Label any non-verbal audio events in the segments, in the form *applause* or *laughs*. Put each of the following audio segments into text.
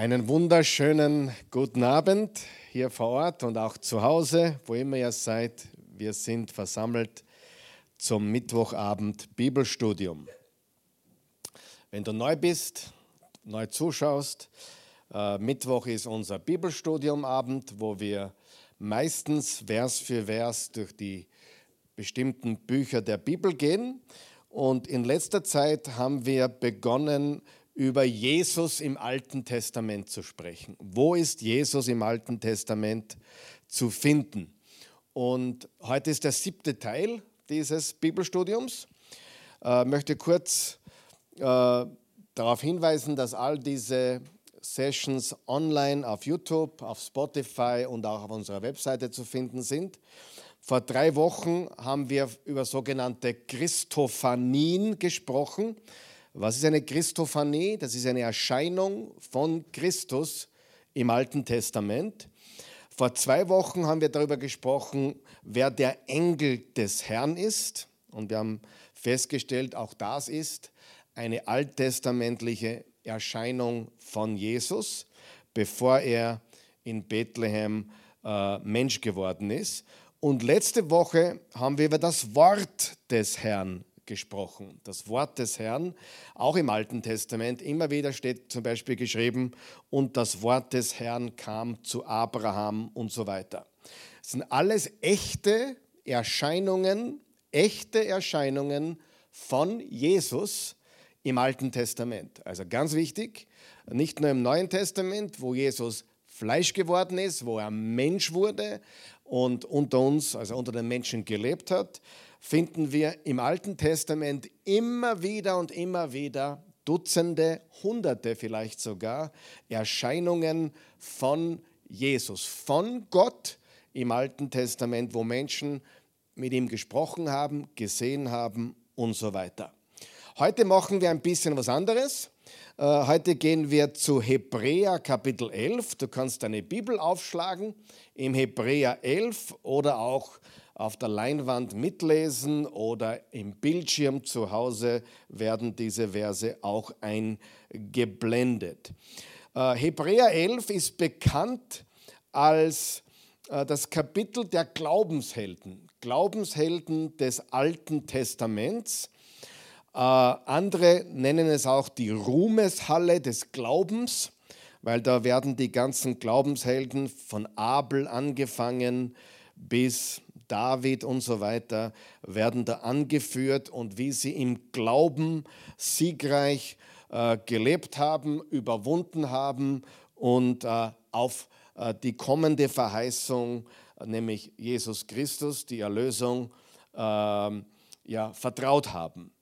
Einen wunderschönen guten Abend hier vor Ort und auch zu Hause, wo immer ihr seid. Wir sind versammelt zum Mittwochabend Bibelstudium. Wenn du neu bist, neu zuschaust, äh, Mittwoch ist unser Bibelstudiumabend, wo wir meistens Vers für Vers durch die bestimmten Bücher der Bibel gehen. Und in letzter Zeit haben wir begonnen, über Jesus im Alten Testament zu sprechen. Wo ist Jesus im Alten Testament zu finden? Und heute ist der siebte Teil dieses Bibelstudiums. Ich äh, möchte kurz äh, darauf hinweisen, dass all diese Sessions online auf YouTube, auf Spotify und auch auf unserer Webseite zu finden sind. Vor drei Wochen haben wir über sogenannte Christophanien gesprochen. Was ist eine Christophanie? Das ist eine Erscheinung von Christus im Alten Testament. Vor zwei Wochen haben wir darüber gesprochen, wer der Engel des Herrn ist. Und wir haben festgestellt, auch das ist eine alttestamentliche Erscheinung von Jesus, bevor er in Bethlehem äh, Mensch geworden ist. Und letzte Woche haben wir über das Wort des Herrn gesprochen. Das Wort des Herrn, auch im Alten Testament, immer wieder steht zum Beispiel geschrieben, und das Wort des Herrn kam zu Abraham und so weiter. Das sind alles echte Erscheinungen, echte Erscheinungen von Jesus im Alten Testament. Also ganz wichtig, nicht nur im Neuen Testament, wo Jesus Fleisch geworden ist, wo er Mensch wurde und unter uns, also unter den Menschen gelebt hat, finden wir im Alten Testament immer wieder und immer wieder Dutzende, Hunderte vielleicht sogar Erscheinungen von Jesus, von Gott im Alten Testament, wo Menschen mit ihm gesprochen haben, gesehen haben und so weiter. Heute machen wir ein bisschen was anderes. Äh, heute gehen wir zu Hebräer Kapitel 11. Du kannst deine Bibel aufschlagen im Hebräer 11 oder auch auf der Leinwand mitlesen oder im Bildschirm zu Hause werden diese Verse auch eingeblendet. Äh, Hebräer 11 ist bekannt als äh, das Kapitel der Glaubenshelden, Glaubenshelden des Alten Testaments. Äh, andere nennen es auch die Ruhmeshalle des Glaubens, weil da werden die ganzen Glaubenshelden von Abel angefangen bis David und so weiter werden da angeführt und wie sie im Glauben siegreich äh, gelebt haben, überwunden haben und äh, auf äh, die kommende Verheißung, nämlich Jesus Christus, die Erlösung, ähm, ja, vertraut haben.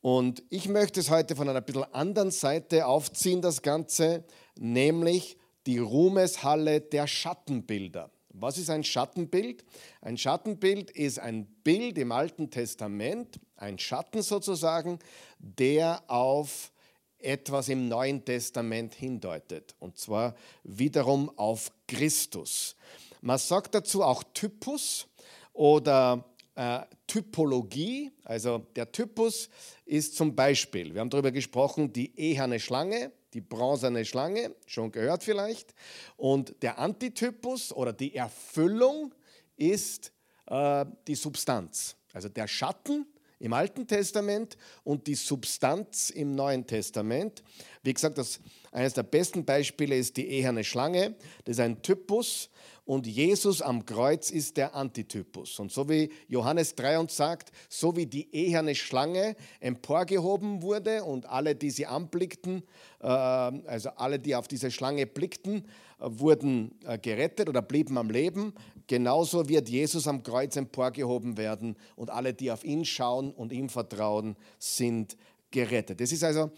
Und ich möchte es heute von einer bisschen anderen Seite aufziehen, das Ganze, nämlich die Ruhmeshalle der Schattenbilder. Was ist ein Schattenbild? Ein Schattenbild ist ein Bild im Alten Testament, ein Schatten sozusagen, der auf etwas im Neuen Testament hindeutet. Und zwar wiederum auf Christus. Man sagt dazu auch Typus oder äh, Typologie. Also der Typus ist zum Beispiel, wir haben darüber gesprochen, die eherne Schlange, die bronzene Schlange, schon gehört vielleicht. Und der Antitypus oder die Erfüllung ist äh, die Substanz. Also der Schatten im Alten Testament und die Substanz im Neuen Testament. Wie gesagt, das, eines der besten Beispiele ist die eherne Schlange. Das ist ein Typus und Jesus am Kreuz ist der Antitypus. Und so wie Johannes 3 uns sagt, so wie die eherne Schlange emporgehoben wurde und alle, die sie anblickten, äh, also alle, die auf diese Schlange blickten, äh, wurden äh, gerettet oder blieben am Leben, genauso wird Jesus am Kreuz emporgehoben werden und alle, die auf ihn schauen und ihm vertrauen, sind gerettet. Das ist also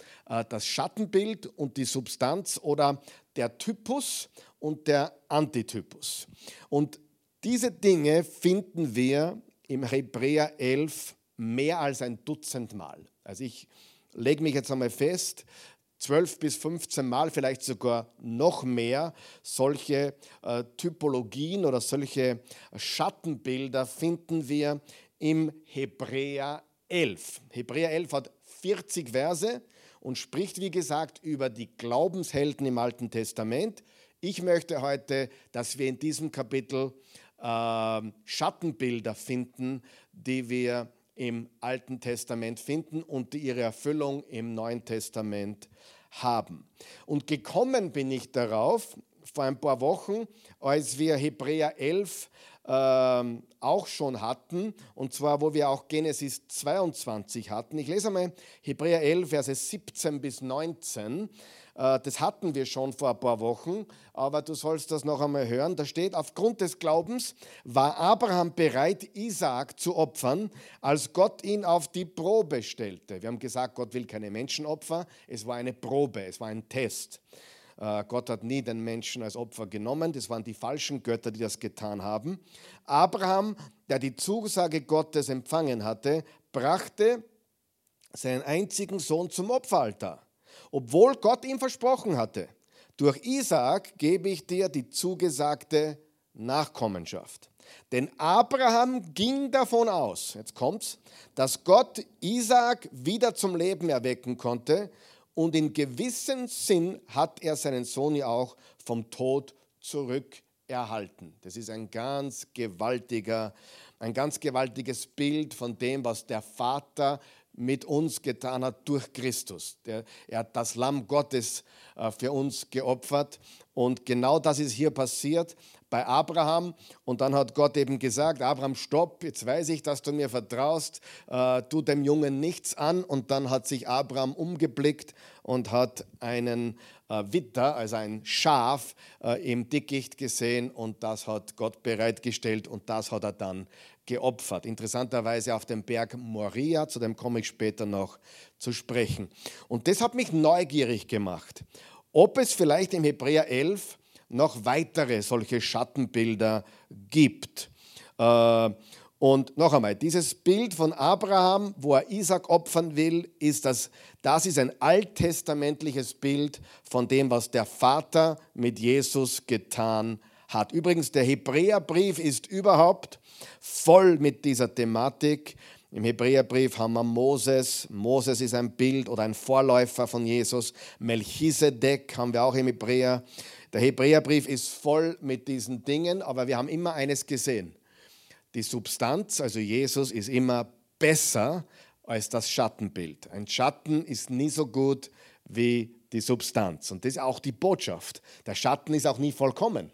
das Schattenbild und die Substanz oder der Typus und der Antitypus. Und diese Dinge finden wir im Hebräer 11 mehr als ein Dutzend Mal. Also ich lege mich jetzt einmal fest, 12 bis 15 Mal, vielleicht sogar noch mehr, solche äh, Typologien oder solche Schattenbilder finden wir im Hebräer 11. Hebräer 11 hat 40 Verse und spricht, wie gesagt, über die Glaubenshelden im Alten Testament. Ich möchte heute, dass wir in diesem Kapitel äh, Schattenbilder finden, die wir im Alten Testament finden und die ihre Erfüllung im Neuen Testament haben. Und gekommen bin ich darauf vor ein paar Wochen, als wir Hebräer 11 ähm, auch schon hatten, und zwar wo wir auch Genesis 22 hatten. Ich lese einmal Hebräer 11, Verse 17 bis 19. Äh, das hatten wir schon vor ein paar Wochen, aber du sollst das noch einmal hören. Da steht, aufgrund des Glaubens war Abraham bereit, Isaak zu opfern, als Gott ihn auf die Probe stellte. Wir haben gesagt, Gott will keine Menschenopfer. Es war eine Probe, es war ein Test. Äh, Gott hat nie den Menschen als Opfer genommen. Das waren die falschen Götter, die das getan haben. Abraham, der die Zusage Gottes empfangen hatte, brachte seinen einzigen Sohn zum Opferaltar, obwohl Gott ihm versprochen hatte, durch Isaak gebe ich dir die zugesagte Nachkommenschaft. Denn Abraham ging davon aus, jetzt kommt's, dass Gott Isaak wieder zum Leben erwecken konnte und in gewissem Sinn hat er seinen Sohn ja auch vom Tod zurückerhalten. Das ist ein ganz gewaltiger, ein ganz gewaltiges Bild von dem, was der Vater mit uns getan hat durch Christus. Der, er hat das Lamm Gottes äh, für uns geopfert und genau das ist hier passiert bei Abraham. Und dann hat Gott eben gesagt, Abraham, stopp, jetzt weiß ich, dass du mir vertraust, äh, tu dem Jungen nichts an. Und dann hat sich Abraham umgeblickt und hat einen äh, Witter, also ein Schaf, äh, im Dickicht gesehen und das hat Gott bereitgestellt und das hat er dann geopfert. Interessanterweise auf dem Berg Moria, zu dem komme ich später noch zu sprechen. Und das hat mich neugierig gemacht, ob es vielleicht im Hebräer 11 noch weitere solche Schattenbilder gibt. Äh, und noch einmal, dieses Bild von Abraham, wo er Isaac opfern will, ist das, das ist ein alttestamentliches Bild von dem, was der Vater mit Jesus getan hat. Übrigens, der Hebräerbrief ist überhaupt voll mit dieser Thematik. Im Hebräerbrief haben wir Moses. Moses ist ein Bild oder ein Vorläufer von Jesus. Melchisedek haben wir auch im Hebräer. Der Hebräerbrief ist voll mit diesen Dingen, aber wir haben immer eines gesehen. Die Substanz, also Jesus, ist immer besser als das Schattenbild. Ein Schatten ist nie so gut wie die Substanz. Und das ist auch die Botschaft. Der Schatten ist auch nie vollkommen.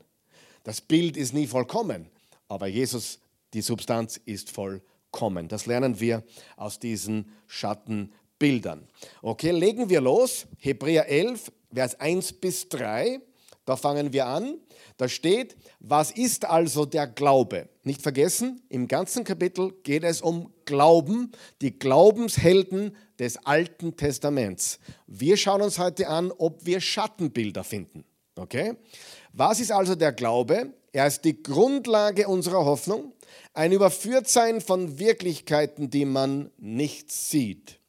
Das Bild ist nie vollkommen. Aber Jesus, die Substanz ist vollkommen. Das lernen wir aus diesen Schattenbildern. Okay, legen wir los. Hebräer 11, Vers 1 bis 3. Da fangen wir an. Da steht, was ist also der Glaube? Nicht vergessen, im ganzen Kapitel geht es um Glauben, die Glaubenshelden des Alten Testaments. Wir schauen uns heute an, ob wir Schattenbilder finden. Okay? Was ist also der Glaube? Er ist die Grundlage unserer Hoffnung, ein Überführtsein von Wirklichkeiten, die man nicht sieht.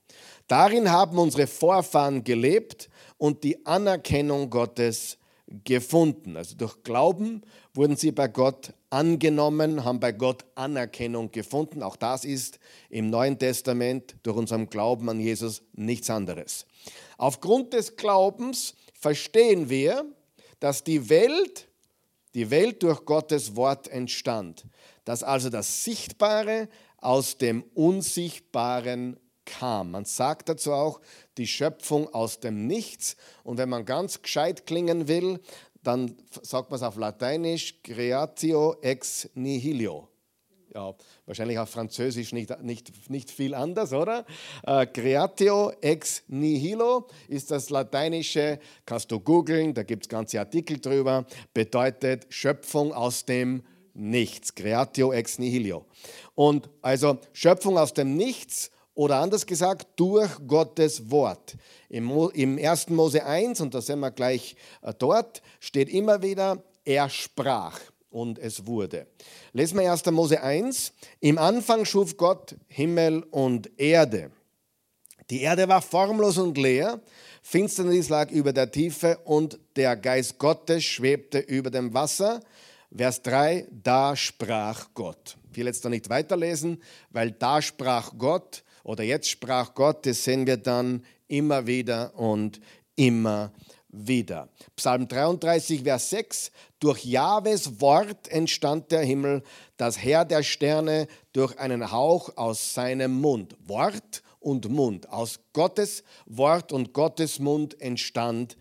Darin haben unsere Vorfahren gelebt und die Anerkennung Gottes gefunden. Also durch Glauben wurden sie bei Gott angenommen, haben bei Gott Anerkennung gefunden. Auch das ist im Neuen Testament durch unseren Glauben an Jesus nichts anderes. Aufgrund des Glaubens verstehen wir, dass die Welt, die Welt durch Gottes Wort entstand. Dass also das Sichtbare aus dem Unsichtbaren kam. Man sagt dazu auch die Schöpfung aus dem Nichts. Und wenn man ganz gescheit klingen will, dann sagt man es auf Lateinisch creatio ex nihilo. Ja, wahrscheinlich auf Französisch nicht, nicht, nicht viel anders, oder? Äh, creatio ex nihilo ist das lateinische, kannst du googeln, da gibt es ganze Artikel drüber, bedeutet Schöpfung aus dem Nichts. Creatio ex nihilo. Und also Schöpfung aus dem Nichts oder anders gesagt, durch Gottes Wort. Im, Im 1. Mose 1, und da sind wir gleich äh, dort, steht immer wieder, er sprach und es wurde. Lesen wir 1. Mose 1. Im Anfang schuf Gott Himmel und Erde. Die Erde war formlos und leer, Finsternis lag über der Tiefe und der Geist Gottes schwebte über dem Wasser. Vers 3, da sprach Gott. Ich will jetzt da nicht weiterlesen, weil da sprach Gott oder jetzt sprach Gott, das sehen wir dann immer wieder und immer wieder. Psalm 33, Vers 6. Durch Jahwes Wort entstand der Himmel, das Herr der Sterne durch einen Hauch aus seinem Mund. Wort und Mund. Aus Gottes Wort und Gottes Mund entstand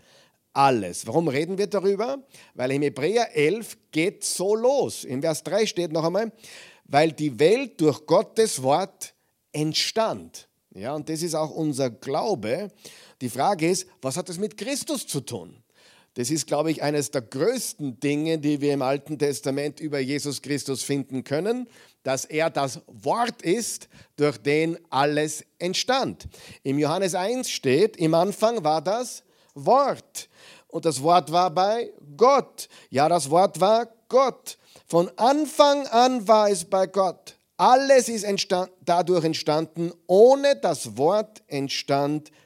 alles. Warum reden wir darüber? Weil im Hebräer 11 geht so los. In Vers 3 steht noch einmal, weil die Welt durch Gottes Wort entstand. Ja, und das ist auch unser Glaube. Die Frage ist, was hat das mit Christus zu tun? Das ist, glaube ich, eines der größten Dinge, die wir im Alten Testament über Jesus Christus finden können, dass er das Wort ist, durch den alles entstand. Im Johannes 1 steht, im Anfang war das Wort. Und das Wort war bei Gott. Ja, das Wort war Gott. Von Anfang an war es bei Gott. Alles ist entstand, dadurch entstanden. Ohne das Wort entstand nichts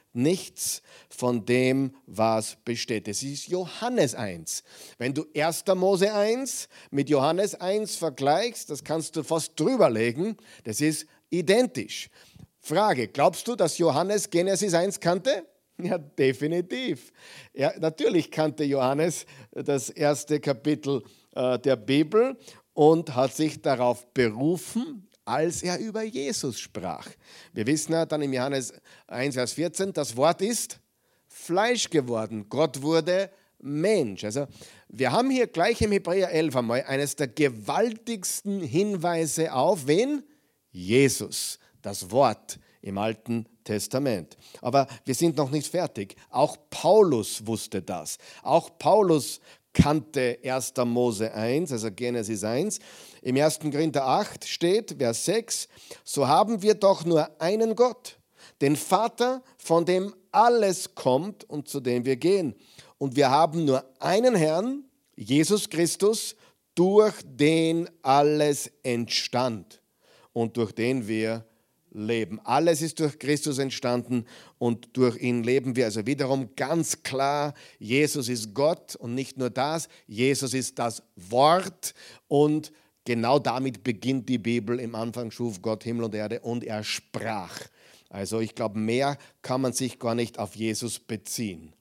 von dem, was besteht. Das ist Johannes 1. Wenn du 1. Mose 1 mit Johannes 1 vergleichst, das kannst du fast drüberlegen, das ist identisch. Frage, glaubst du, dass Johannes Genesis 1 kannte? *laughs* Ja, definitiv. Ja, natürlich kannte Johannes das erste Kapitel äh, der Bibel und hat sich darauf berufen, als er über Jesus sprach. Wir wissen ja dann im Johannes 1, Vers 14, das Wort ist Fleisch geworden. Gott wurde Mensch. Also wir haben hier gleich im Hebräer 11 einmal eines der gewaltigsten Hinweise auf wen? Jesus, das Wort im Alten Testament. Aber wir sind noch nicht fertig. Auch Paulus wusste das. Auch Paulus kannte 1. Mose 1, also Genesis 1. Im 1. Korinther 8 steht, Vers 6, so haben wir doch nur einen Gott, den Vater, von dem alles kommt und zu dem wir gehen. Und wir haben nur einen Herrn, Jesus Christus, durch den alles entstand und durch den wir leben. Alles ist durch Christus entstanden und durch ihn leben wir. Also wiederum ganz klar, Jesus ist Gott und nicht nur das, Jesus ist das Wort und genau damit beginnt die Bibel. Im Anfang schuf Gott Himmel und Erde und er sprach. Also ich glaube, mehr kann man sich gar nicht auf Jesus beziehen.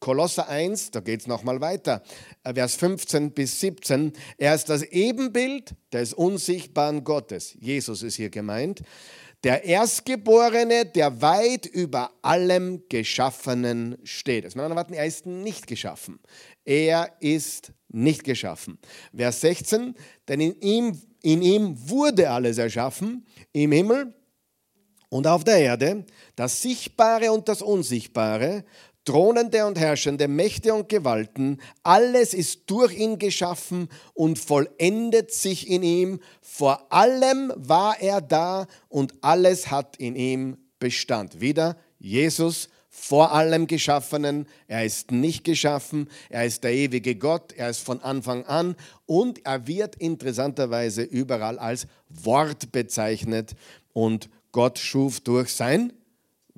Kolosser 1, da geht es nochmal weiter, äh, Vers 15 bis 17. Er ist das Ebenbild des unsichtbaren Gottes. Jesus ist hier gemeint der Erstgeborene, der weit über allem Geschaffenen steht. Das mit er ist nicht geschaffen. Er ist nicht geschaffen. Vers 16, denn in ihm, in ihm wurde alles erschaffen, im Himmel und auf der Erde, das Sichtbare und das Unsichtbare, Thronende und Herrschende, Mächte und Gewalten, alles ist durch ihn geschaffen und vollendet sich in ihm. Vor allem war er da und alles hat in ihm Bestand. Wieder Jesus vor allem Geschaffenen. Er ist nicht geschaffen, er ist der ewige Gott, er ist von Anfang an und er wird interessanterweise überall als Wort bezeichnet und Gott schuf durch sein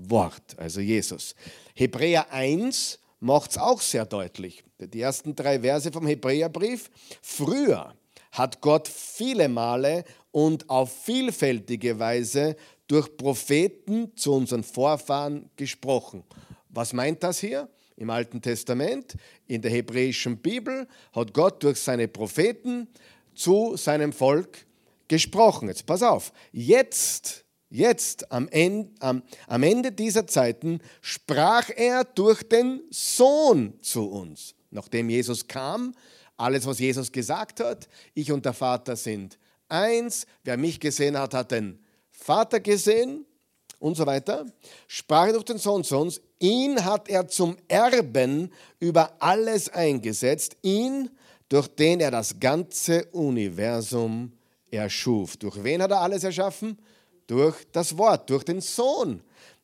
Wort, also Jesus. Hebräer 1 macht es auch sehr deutlich. Die ersten drei Verse vom Hebräerbrief. Früher hat Gott viele Male und auf vielfältige Weise durch Propheten zu unseren Vorfahren gesprochen. Was meint das hier? Im Alten Testament, in der hebräischen Bibel, hat Gott durch seine Propheten zu seinem Volk gesprochen. Jetzt pass auf, jetzt Jetzt, am Ende, am, am Ende dieser Zeiten, sprach er durch den Sohn zu uns. Nachdem Jesus kam, alles, was Jesus gesagt hat, ich und der Vater sind eins, wer mich gesehen hat, hat den Vater gesehen und so weiter, sprach er durch den Sohn zu uns, ihn hat er zum Erben über alles eingesetzt, ihn, durch den er das ganze Universum erschuf. Durch wen hat er alles erschaffen? Durch das Wort, durch den Sohn.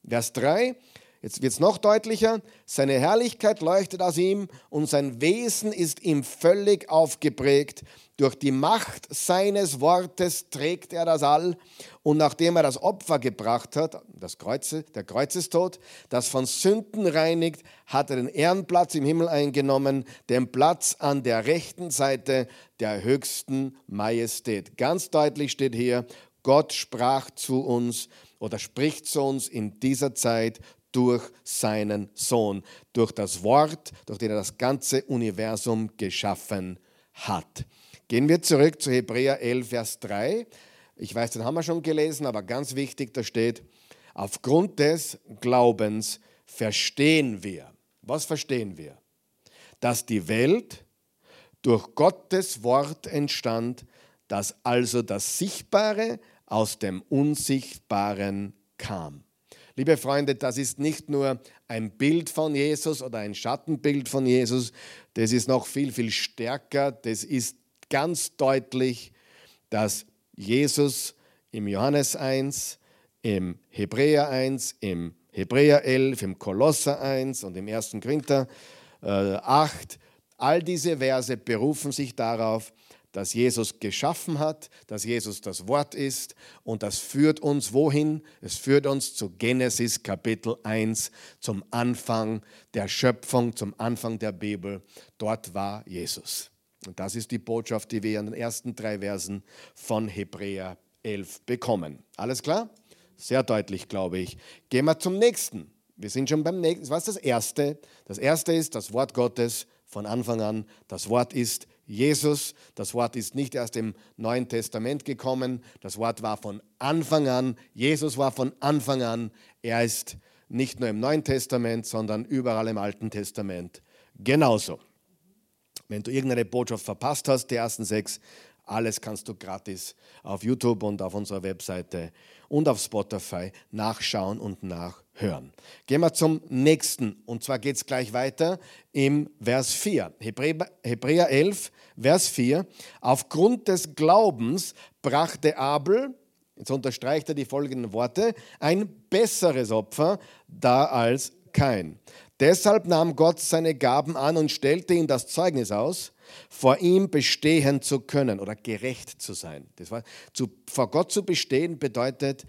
Vers 3, jetzt wird es noch deutlicher, seine Herrlichkeit leuchtet aus ihm und sein Wesen ist ihm völlig aufgeprägt. Durch die Macht seines Wortes trägt er das All und nachdem er das Opfer gebracht hat, das Kreuze, der Kreuzestod, das von Sünden reinigt, hat er den Ehrenplatz im Himmel eingenommen, den Platz an der rechten Seite der höchsten Majestät. Ganz deutlich steht hier, Gott sprach zu uns oder spricht zu uns in dieser Zeit durch seinen Sohn, durch das Wort, durch den er das ganze Universum geschaffen hat. Gehen wir zurück zu Hebräer 11, Vers 3. Ich weiß, den haben wir schon gelesen, aber ganz wichtig, da steht, aufgrund des Glaubens verstehen wir. Was verstehen wir? Dass die Welt durch Gottes Wort entstand, dass also das Sichtbare aus dem Unsichtbaren kam. Liebe Freunde, das ist nicht nur ein Bild von Jesus oder ein Schattenbild von Jesus, das ist noch viel, viel stärker. Das ist ganz deutlich, dass Jesus im Johannes 1, im Hebräer 1, im Hebräer 11, im Kolosser 1 und im 1. Korinther 8, all diese Verse berufen sich darauf, dass Jesus geschaffen hat, dass Jesus das Wort ist und das führt uns wohin? Es führt uns zu Genesis Kapitel 1, zum Anfang der Schöpfung, zum Anfang der Bibel. Dort war Jesus. Und das ist die Botschaft, die wir in den ersten drei Versen von Hebräer 11 bekommen. Alles klar? Sehr deutlich, glaube ich. Gehen wir zum nächsten. Wir sind schon beim nächsten. Was ist das erste? Das erste ist das Wort Gottes von Anfang an. Das Wort ist Jesus. Das Wort ist nicht erst im Neuen Testament gekommen. Das Wort war von Anfang an. Jesus war von Anfang an. Er ist nicht nur im Neuen Testament, sondern überall im Alten Testament genauso. Wenn du irgendeine Botschaft verpasst hast, die ersten sechs, alles kannst du gratis auf YouTube und auf unserer Webseite und auf Spotify nachschauen und nachhören. Gehen wir zum nächsten. Und zwar geht es gleich weiter im Vers 4. Hebräer, Hebräer 11, Vers 4. Aufgrund des Glaubens brachte Abel, jetzt unterstreicht er die folgenden Worte, ein besseres Opfer dar als kein. Deshalb nahm Gott seine Gaben an und stellte ihm das Zeugnis aus, vor ihm bestehen zu können oder gerecht zu sein. Das war, zu, vor Gott zu bestehen bedeutet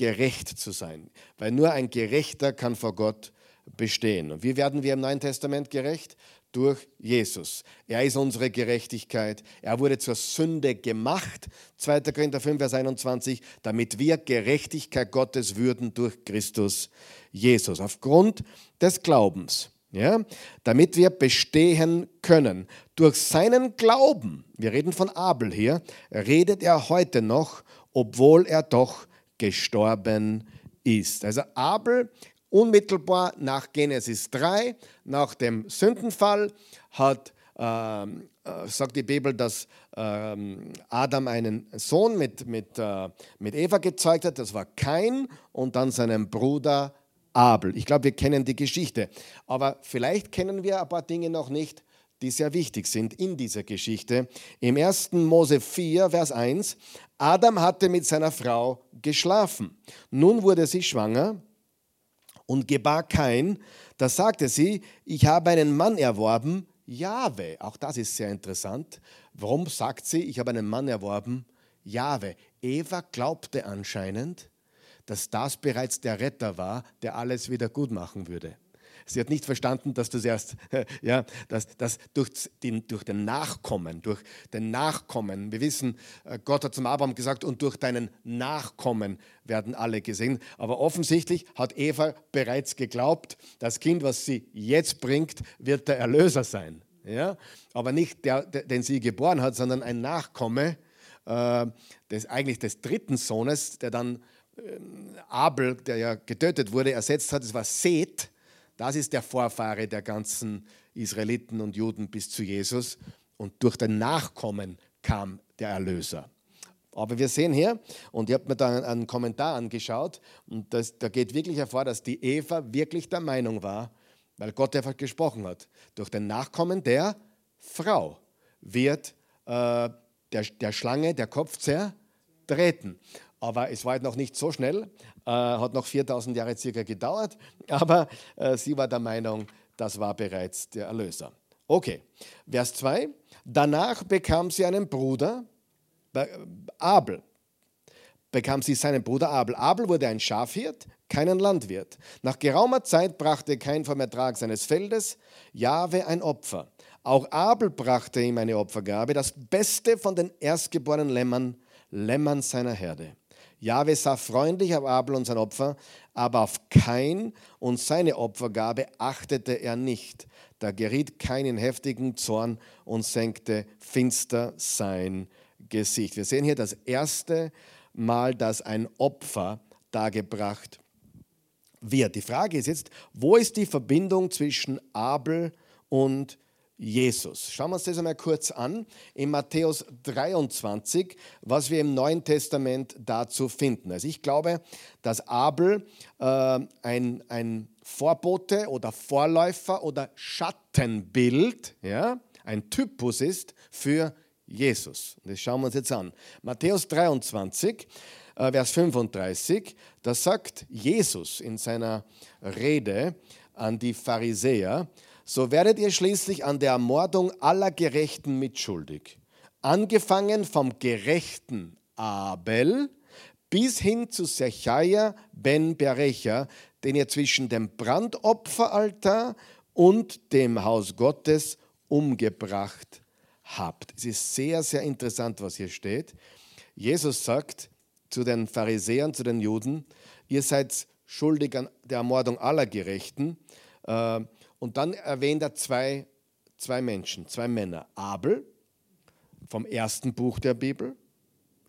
gerecht zu sein, weil nur ein Gerechter kann vor Gott bestehen. Und wie werden wir im Neuen Testament gerecht? Durch Jesus. Er ist unsere Gerechtigkeit. Er wurde zur Sünde gemacht, 2. Korinther 5, Vers 21, damit wir Gerechtigkeit Gottes würden durch Christus Jesus. Aufgrund des Glaubens ja, damit wir bestehen können. Durch seinen Glauben, wir reden von Abel hier, redet er heute noch, obwohl er doch gestorben ist. Also Abel unmittelbar nach Genesis 3, nach dem Sündenfall, hat, ähm, äh, sagt die Bibel, dass ähm, Adam einen Sohn mit, mit, äh, mit Eva gezeugt hat, das war Kain, und dann seinen Bruder Abel. Ich glaube, wir kennen die Geschichte. Aber vielleicht kennen wir ein paar Dinge noch nicht, die sehr wichtig sind in dieser Geschichte. Im 1. Mose 4, Vers 1, Adam hatte mit seiner Frau geschlafen. Nun wurde sie schwanger und gebar kein. Da sagte sie, ich habe einen Mann erworben, Jahwe. Auch das ist sehr interessant. Warum sagt sie, ich habe einen Mann erworben, Jahwe? Eva glaubte anscheinend, dass das bereits der Retter war, der alles wieder gut machen würde. Sie hat nicht verstanden, dass das erst, *laughs* ja, dass, dass durch, den, durch den Nachkommen, durch den Nachkommen, wir wissen, äh, Gott hat zum Abraham gesagt, und durch deinen Nachkommen werden alle gesehen. Aber offensichtlich hat Eva bereits geglaubt, das Kind, was sie jetzt bringt, wird der Erlöser sein. Ja? Aber nicht der, den sie geboren hat, sondern ein Nachkomme äh, des, eigentlich des dritten Sohnes, der dann Abel, der ja getötet wurde, ersetzt hat. Es war Seth. Das ist der Vorfahre der ganzen Israeliten und Juden bis zu Jesus. Und durch den Nachkommen kam der Erlöser. Aber wir sehen hier, und ich habe mir da einen Kommentar angeschaut, und das, da geht wirklich hervor, dass die Eva wirklich der Meinung war, weil Gott einfach gesprochen hat, durch den Nachkommen der Frau wird äh, der, der Schlange der Kopf zertreten. Aber es war halt noch nicht so schnell, äh, hat noch 4000 Jahre circa gedauert, *laughs* aber äh, sie war der Meinung, das war bereits der Erlöser. Okay, Vers 2. Danach bekam sie einen Bruder, Abel. Bekam sie seinen Bruder Abel. Abel wurde ein Schafhirt, keinen Landwirt. Nach geraumer Zeit brachte kein vom Ertrag seines Feldes Jahwe ein Opfer. Auch Abel brachte ihm eine Opfergabe, das Beste von den erstgeborenen Lämmern, Lämmern seiner Herde. Jahwe sah freundlich auf Abel und sein Opfer, aber auf Kain und seine Opfergabe achtete er nicht. Da geriet Kain in heftigen Zorn und senkte finster sein Gesicht. Wir sehen hier das erste Mal, dass ein Opfer dargebracht wird. Die Frage ist jetzt, wo ist die Verbindung zwischen Abel und Jesus. Schauen wir uns das einmal kurz an in Matthäus 23, was wir im Neuen Testament dazu finden. Also ich glaube, dass Abel äh, ein, ein Vorbote oder Vorläufer oder Schattenbild, ja, ein Typus ist für Jesus. Das schauen wir uns jetzt an. Matthäus 23, äh, Vers 35, da sagt Jesus in seiner Rede an die Pharisäer, so werdet ihr schließlich an der Ermordung aller Gerechten mitschuldig. Angefangen vom gerechten Abel bis hin zu Sechaia ben Berecha, den ihr zwischen dem Brandopferaltar und dem Haus Gottes umgebracht habt. Es ist sehr, sehr interessant, was hier steht. Jesus sagt zu den Pharisäern, zu den Juden, ihr seid schuldig an der Ermordung aller Gerechten. Und dann erwähnt er zwei, zwei Menschen, zwei Männer. Abel vom ersten Buch der Bibel,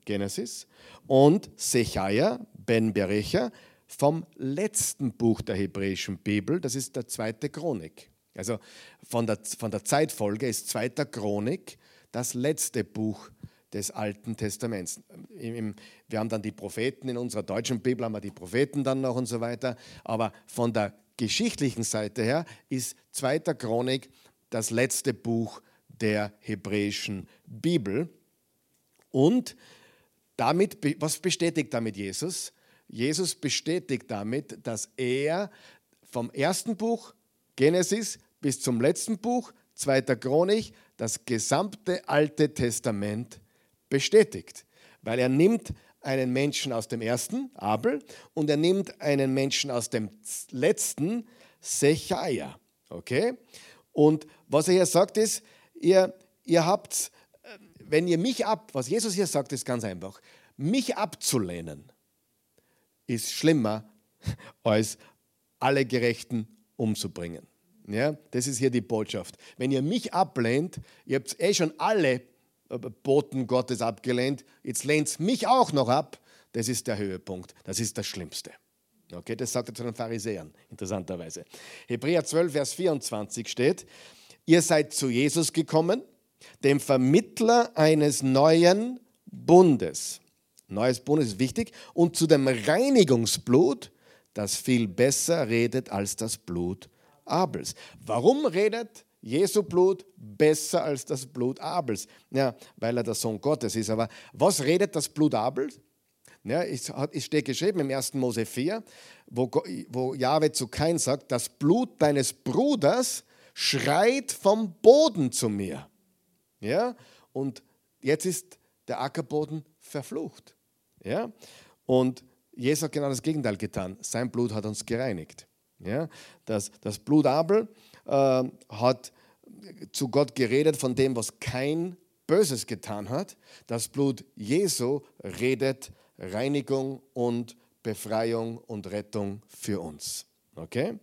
Genesis, und Sechaia ben Berecha vom letzten Buch der hebräischen Bibel, das ist der zweite Chronik. Also von der, von der Zeitfolge ist zweiter Chronik das letzte Buch des Alten Testaments. wir haben dann die Propheten in unserer deutschen Bibel, haben wir die Propheten dann noch und so weiter. Aber von der geschichtlichen Seite her ist zweiter Chronik das letzte Buch der hebräischen Bibel. Und damit, was bestätigt damit Jesus? Jesus bestätigt damit, dass er vom ersten Buch Genesis bis zum letzten Buch, zweiter Chronik, das gesamte Alte Testament bestätigt. Weil er nimmt einen Menschen aus dem ersten, Abel, und er nimmt einen Menschen aus dem letzten, Sechaia. Okay? Und was er hier sagt ist, ihr, ihr habt, wenn ihr mich ab, was Jesus hier sagt, ist ganz einfach, mich abzulehnen, ist schlimmer, *laughs* als alle Gerechten umzubringen. Ja, das ist hier die Botschaft. Wenn ihr mich ablehnt, ihr habt eh schon alle äh, Boten Gottes abgelehnt, jetzt lehnt mich auch noch ab, das ist der Höhepunkt, das ist das Schlimmste. Okay, das sagt er zu den Pharisäern, interessanterweise. Hebräer 12, Vers 24 steht, ihr seid zu Jesus gekommen, dem Vermittler eines neuen Bundes. Neues Bundes ist wichtig. Und zu dem Reinigungsblut, das viel besser redet als das Blut Abels. Warum redet Jesu Blut besser als das Blut Abels? Ja, weil er der Sohn Gottes ist. Aber was redet das Blut Abels? Ja, es, steht geschrieben im 1. Mose 4, wo, wo Jahwe zu Kain sagt, das Blut deines Bruders schreit vom Boden zu mir. Ja, und jetzt ist der Ackerboden verflucht. Ja, und Jesus hat genau das Gegenteil getan. Sein Blut hat uns gereinigt. Ja, das, das Blut Abel äh, hat zu Gott geredet von dem, was kein Böses getan hat. Das Blut Jesu redet Reinigung und Befreiung und Rettung für uns. Okay?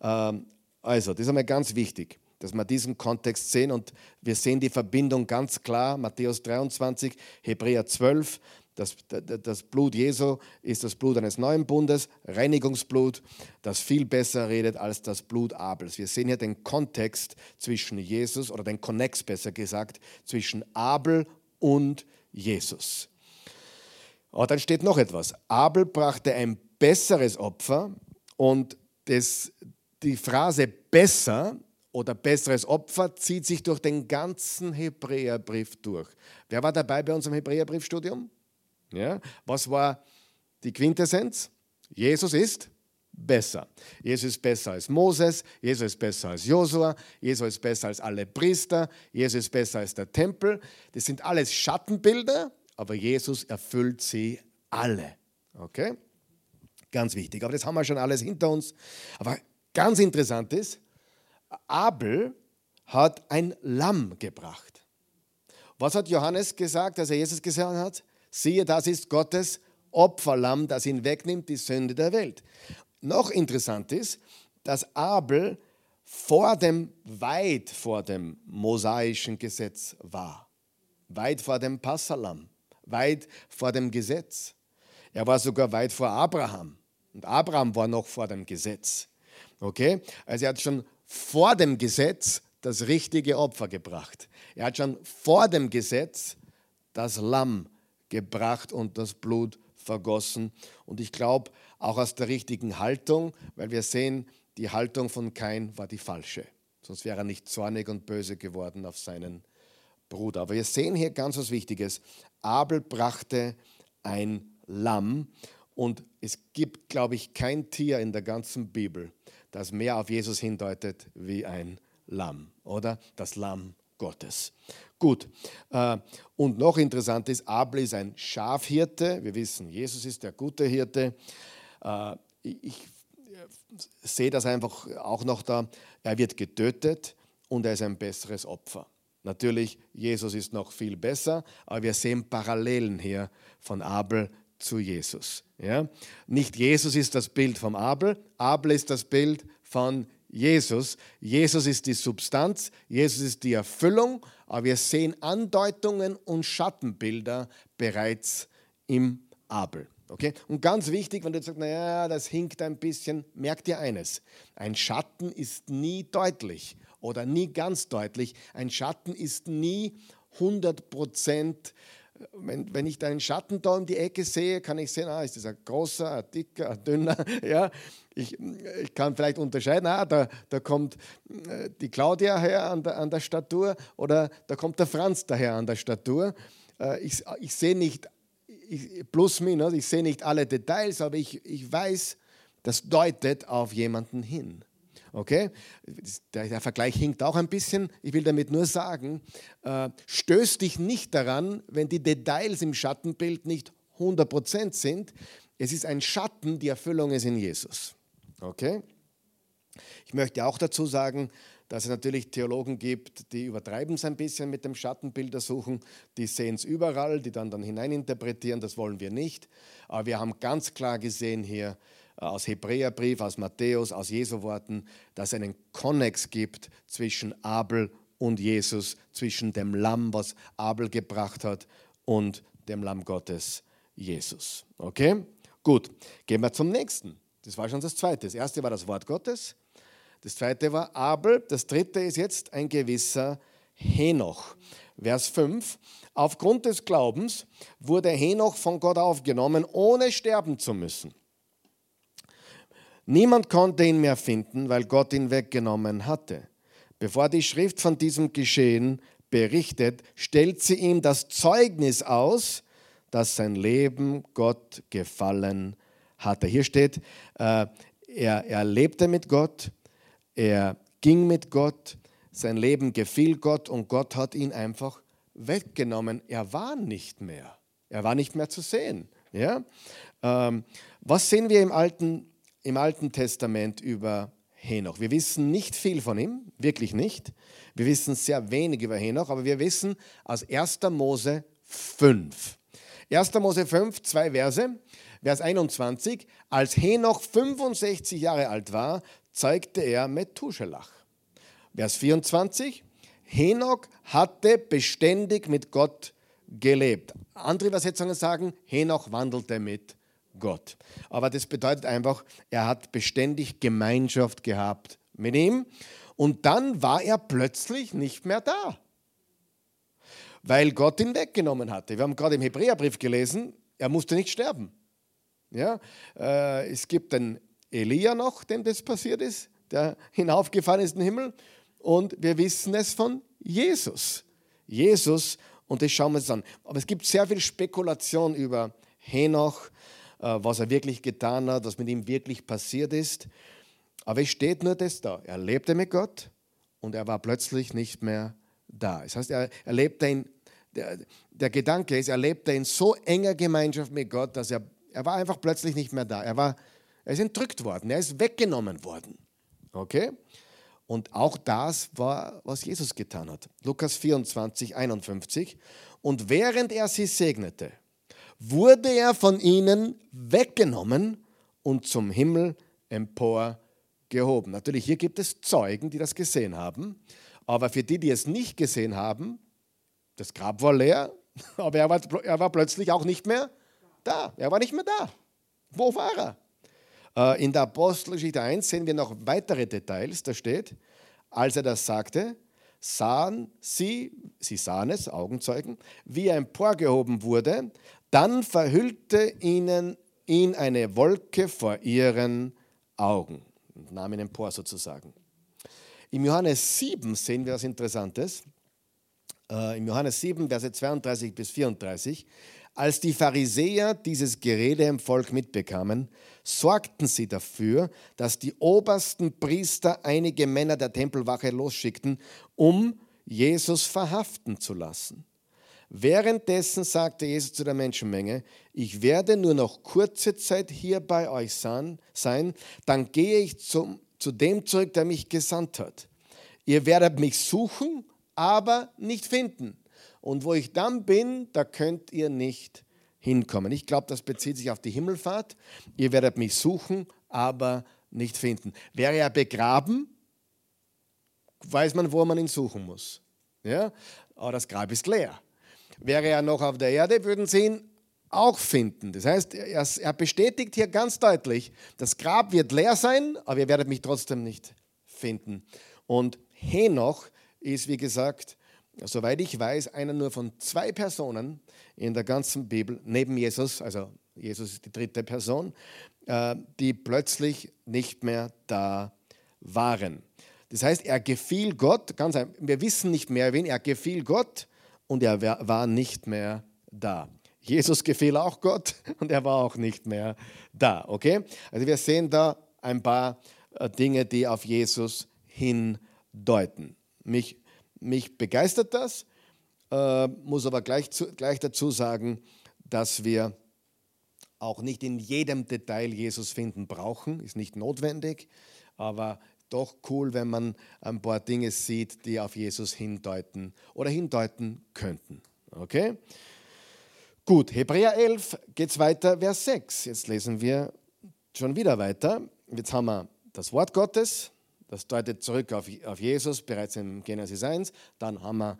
Ähm, also, das ist einmal ganz wichtig, dass wir diesen Kontext sehen und wir sehen die Verbindung ganz klar. Matthäus 23, Hebräer 12, das, das, Blut Jesu ist das Blut eines neuen Bundes, Reinigungsblut, das viel besser redet als das Blut Abels. Wir sehen hier den Kontext zwischen Jesus oder den Konnex besser gesagt zwischen Abel und Jesus. Aber dann steht noch etwas. Abel brachte ein besseres Opfer und das, die Phrase besser oder besseres Opfer zieht sich durch den ganzen Hebräerbrief durch. Wer war dabei bei unserem Hebräerbriefstudium? Ja? Was war die Quintessenz? Jesus ist besser. Jesus ist besser als Moses, Jesus ist besser als Josua, Jesus ist besser als alle Priester, Jesus ist besser als der Tempel. Das sind alles Schattenbilder, aber Jesus erfüllt sie alle. Okay? Ganz wichtig. Aber das haben wir schon alles hinter uns. Aber ganz interessant ist, Abel hat ein Lamm gebracht. Was hat Johannes gesagt, als er Jesus gesagt hat? Siehe, das ist Gottes Opferlamm, das ihn wegnimmt, die Sünde der Welt. Noch interessant ist, dass Abel vor dem, weit vor dem mosaischen Gesetz war. Weit vor dem Passalam, weit vor dem Gesetz. Er war sogar weit vor Abraham. Und Abraham war noch vor dem Gesetz. Okay? Also er hat schon vor dem Gesetz das richtige Opfer gebracht. Er hat schon vor dem Gesetz das Lamm gebracht und das Blut vergossen. Und ich glaube auch aus der richtigen Haltung, weil wir sehen, die Haltung von Kain war die falsche. Sonst wäre er nicht zornig und böse geworden auf seinen Bruder. Aber wir sehen hier ganz was Wichtiges. Abel brachte ein Lamm und es gibt, glaube ich, kein Tier in der ganzen Bibel, das mehr auf Jesus hindeutet wie ein Lamm, oder? Das Lamm Gottes. Gut. Äh, und noch interessant ist, Abel ist ein Schafhirte. Wir wissen, Jesus ist der gute Hirte. Äh, ich sehe das einfach auch noch da. Er wird getötet und er ist ein besseres Opfer. Natürlich, Jesus ist noch viel besser, aber wir sehen Parallelen hier von Abel zu Jesus. Ja? Nicht Jesus ist das Bild vom Abel, Abel ist das Bild von Jesus. Jesus ist die Substanz, Jesus ist die Erfüllung, aber wir sehen Andeutungen und Schattenbilder bereits im Abel. Okay? Und ganz wichtig, wenn du sagst, naja, das hinkt ein bisschen, merk dir eines: Ein Schatten ist nie deutlich oder nie ganz deutlich. Ein Schatten ist nie 100 Prozent wenn, wenn ich deinen Schatten da um die Ecke sehe, kann ich sehen, ah, ist das ein großer, ein dicker, ein dünner. *laughs* Ja, ich, ich kann vielleicht unterscheiden, ah, da, da kommt äh, die Claudia her an der, an der Statur oder da kommt der Franz daher an der Statur. Äh, ich, ich sehe nicht, ich, plus minus, ich sehe nicht alle Details, aber ich, ich weiß, das deutet auf jemanden hin. Okay? Der, der, Vergleich hinkt auch ein bisschen. Ich will damit nur sagen, äh, stößt dich nicht daran, wenn die Details im Schattenbild nicht 100% sind. Es ist ein Schatten, die Erfüllung ist in Jesus. Okay? Ich möchte auch dazu sagen, dass es natürlich Theologen gibt, die übertreiben es ein bisschen mit dem Schattenbilder suchen, die sehen es überall, die dann, dann hineininterpretieren, das wollen wir nicht. Aber wir haben ganz klar gesehen hier, aus Hebräerbrief, aus Matthäus, aus Jesu Worten, dass es einen Konnex gibt zwischen Abel und Jesus, zwischen dem Lamm, was Abel gebracht hat, und dem Lamm Gottes, Jesus. Okay? Gut, gehen wir zum nächsten. Das war schon das zweite. Das erste war das Wort Gottes. Das zweite war Abel. Das dritte ist jetzt ein gewisser Henoch. Vers 5. Aufgrund des Glaubens wurde Henoch von Gott aufgenommen, ohne sterben zu müssen. Niemand konnte ihn mehr finden, weil Gott ihn weggenommen hatte. Bevor die Schrift von diesem Geschehen berichtet, stellt sie ihm das Zeugnis aus, dass sein Leben Gott gefallen hatte. Hier steht, äh, er, er lebte mit Gott, er ging mit Gott, sein Leben gefiel Gott und Gott hat ihn einfach weggenommen. Er war nicht mehr. Er war nicht mehr zu sehen. Ja? Ähm, was sehen wir im Alten im Alten Testament über Henoch. Wir wissen nicht viel von ihm, wirklich nicht. Wir wissen sehr wenig über Henoch, aber wir wissen aus 1. Mose 5. 1. Mose 5, zwei Verse. Vers 21. Als Henoch 65 Jahre alt war, zeugte er Methuselach. Vers 24. Henoch hatte beständig mit Gott gelebt. Andere Übersetzungen sagen, Henoch wandelte mit Gott. Aber das bedeutet einfach, er hat beständig Gemeinschaft gehabt mit ihm und dann war er plötzlich nicht mehr da, weil Gott ihn weggenommen hatte. Wir haben gerade im Hebräerbrief gelesen, er musste nicht sterben. Ja, äh, es gibt den Elia noch, dem das passiert ist, der hinaufgefahren ist in den Himmel und wir wissen es von Jesus. Jesus, und das schauen wir uns an. Aber es gibt sehr viel Spekulation über Henoch, was er wirklich getan hat, was mit ihm wirklich passiert ist. Aber es steht nur das da. Er lebte mit Gott und er war plötzlich nicht mehr da. Das heißt, er, er lebte in, der, der Gedanke ist, er lebte in so enger Gemeinschaft mit Gott, dass er, er war einfach plötzlich nicht mehr da. Er, war, er ist entrückt worden, er ist weggenommen worden. Okay? Und auch das war, was Jesus getan hat. Lukas 24, 51. Und während er sie segnete, wurde er von ihnen weggenommen und zum Himmel emporgehoben. Natürlich, hier gibt es Zeugen, die das gesehen haben, aber für die, die es nicht gesehen haben, das Grab war leer, *laughs* aber er war, er war plötzlich auch nicht mehr da. Er war nicht mehr da. Wo war er? Äh, in der Apostelgeschichte 1 sehen wir noch weitere Details. Da steht, als er das sagte, sahen sie, sie sahen es, Augenzeugen, wie er emporgehoben wurde, dann verhüllte ihnen ihn eine Wolke vor ihren Augen, nahm ihn empor sozusagen. Im Johannes 7 sehen wir was Interessantes. Äh, Im Johannes 7, Verse 32 bis 34. Als die Pharisäer dieses Gerede im Volk mitbekamen, sorgten sie dafür, dass die obersten Priester einige Männer der Tempelwache losschickten, um Jesus verhaften zu lassen. Währenddessen sagte Jesus zu der Menschenmenge, ich werde nur noch kurze Zeit hier bei euch sein, dann gehe ich zum, zu dem zurück, der mich gesandt hat. Ihr werdet mich suchen, aber nicht finden. Und wo ich dann bin, da könnt ihr nicht hinkommen. Ich glaube, das bezieht sich auf die Himmelfahrt. Ihr werdet mich suchen, aber nicht finden. Wäre er begraben, weiß man, wo man ihn suchen muss. Ja? Aber das Grab ist leer. Wäre er noch auf der Erde, würden sie ihn auch finden. Das heißt, er bestätigt hier ganz deutlich, das Grab wird leer sein, aber ihr werdet mich trotzdem nicht finden. Und Henoch ist, wie gesagt, soweit ich weiß, einer nur von zwei Personen in der ganzen Bibel, neben Jesus, also Jesus ist die dritte Person, äh, die plötzlich nicht mehr da waren. Das heißt, er gefiel Gott, ganz wir wissen nicht mehr wen, er gefiel Gott und er war nicht mehr da. Jesus gefiel auch Gott *laughs* und er war auch nicht mehr da. Okay? Also wir sehen da ein paar äh, Dinge, die auf Jesus hindeuten. Mich mich begeistert das, äh, muss aber gleich, zu, gleich dazu sagen, dass wir auch nicht in jedem Detail Jesus finden brauchen, ist nicht notwendig, aber doch cool, wenn man ein paar Dinge sieht, die auf Jesus hindeuten oder hindeuten könnten. Okay? Gut, Hebräer 11 geht es weiter, Vers 6. Jetzt lesen wir schon wieder weiter. Jetzt haben wir das Wort Gottes, das deutet zurück auf, auf Jesus bereits im Genesis 1. Dann haben wir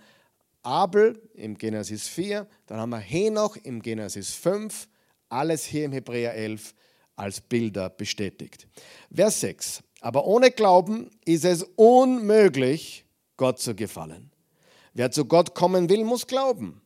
Abel im Genesis 4. Dann haben wir Henoch im Genesis 5. Alles hier im Hebräer 11 als Bilder bestätigt. Vers 6. Aber ohne Glauben ist es unmöglich, Gott zu gefallen. Wer zu Gott kommen will, muss glauben,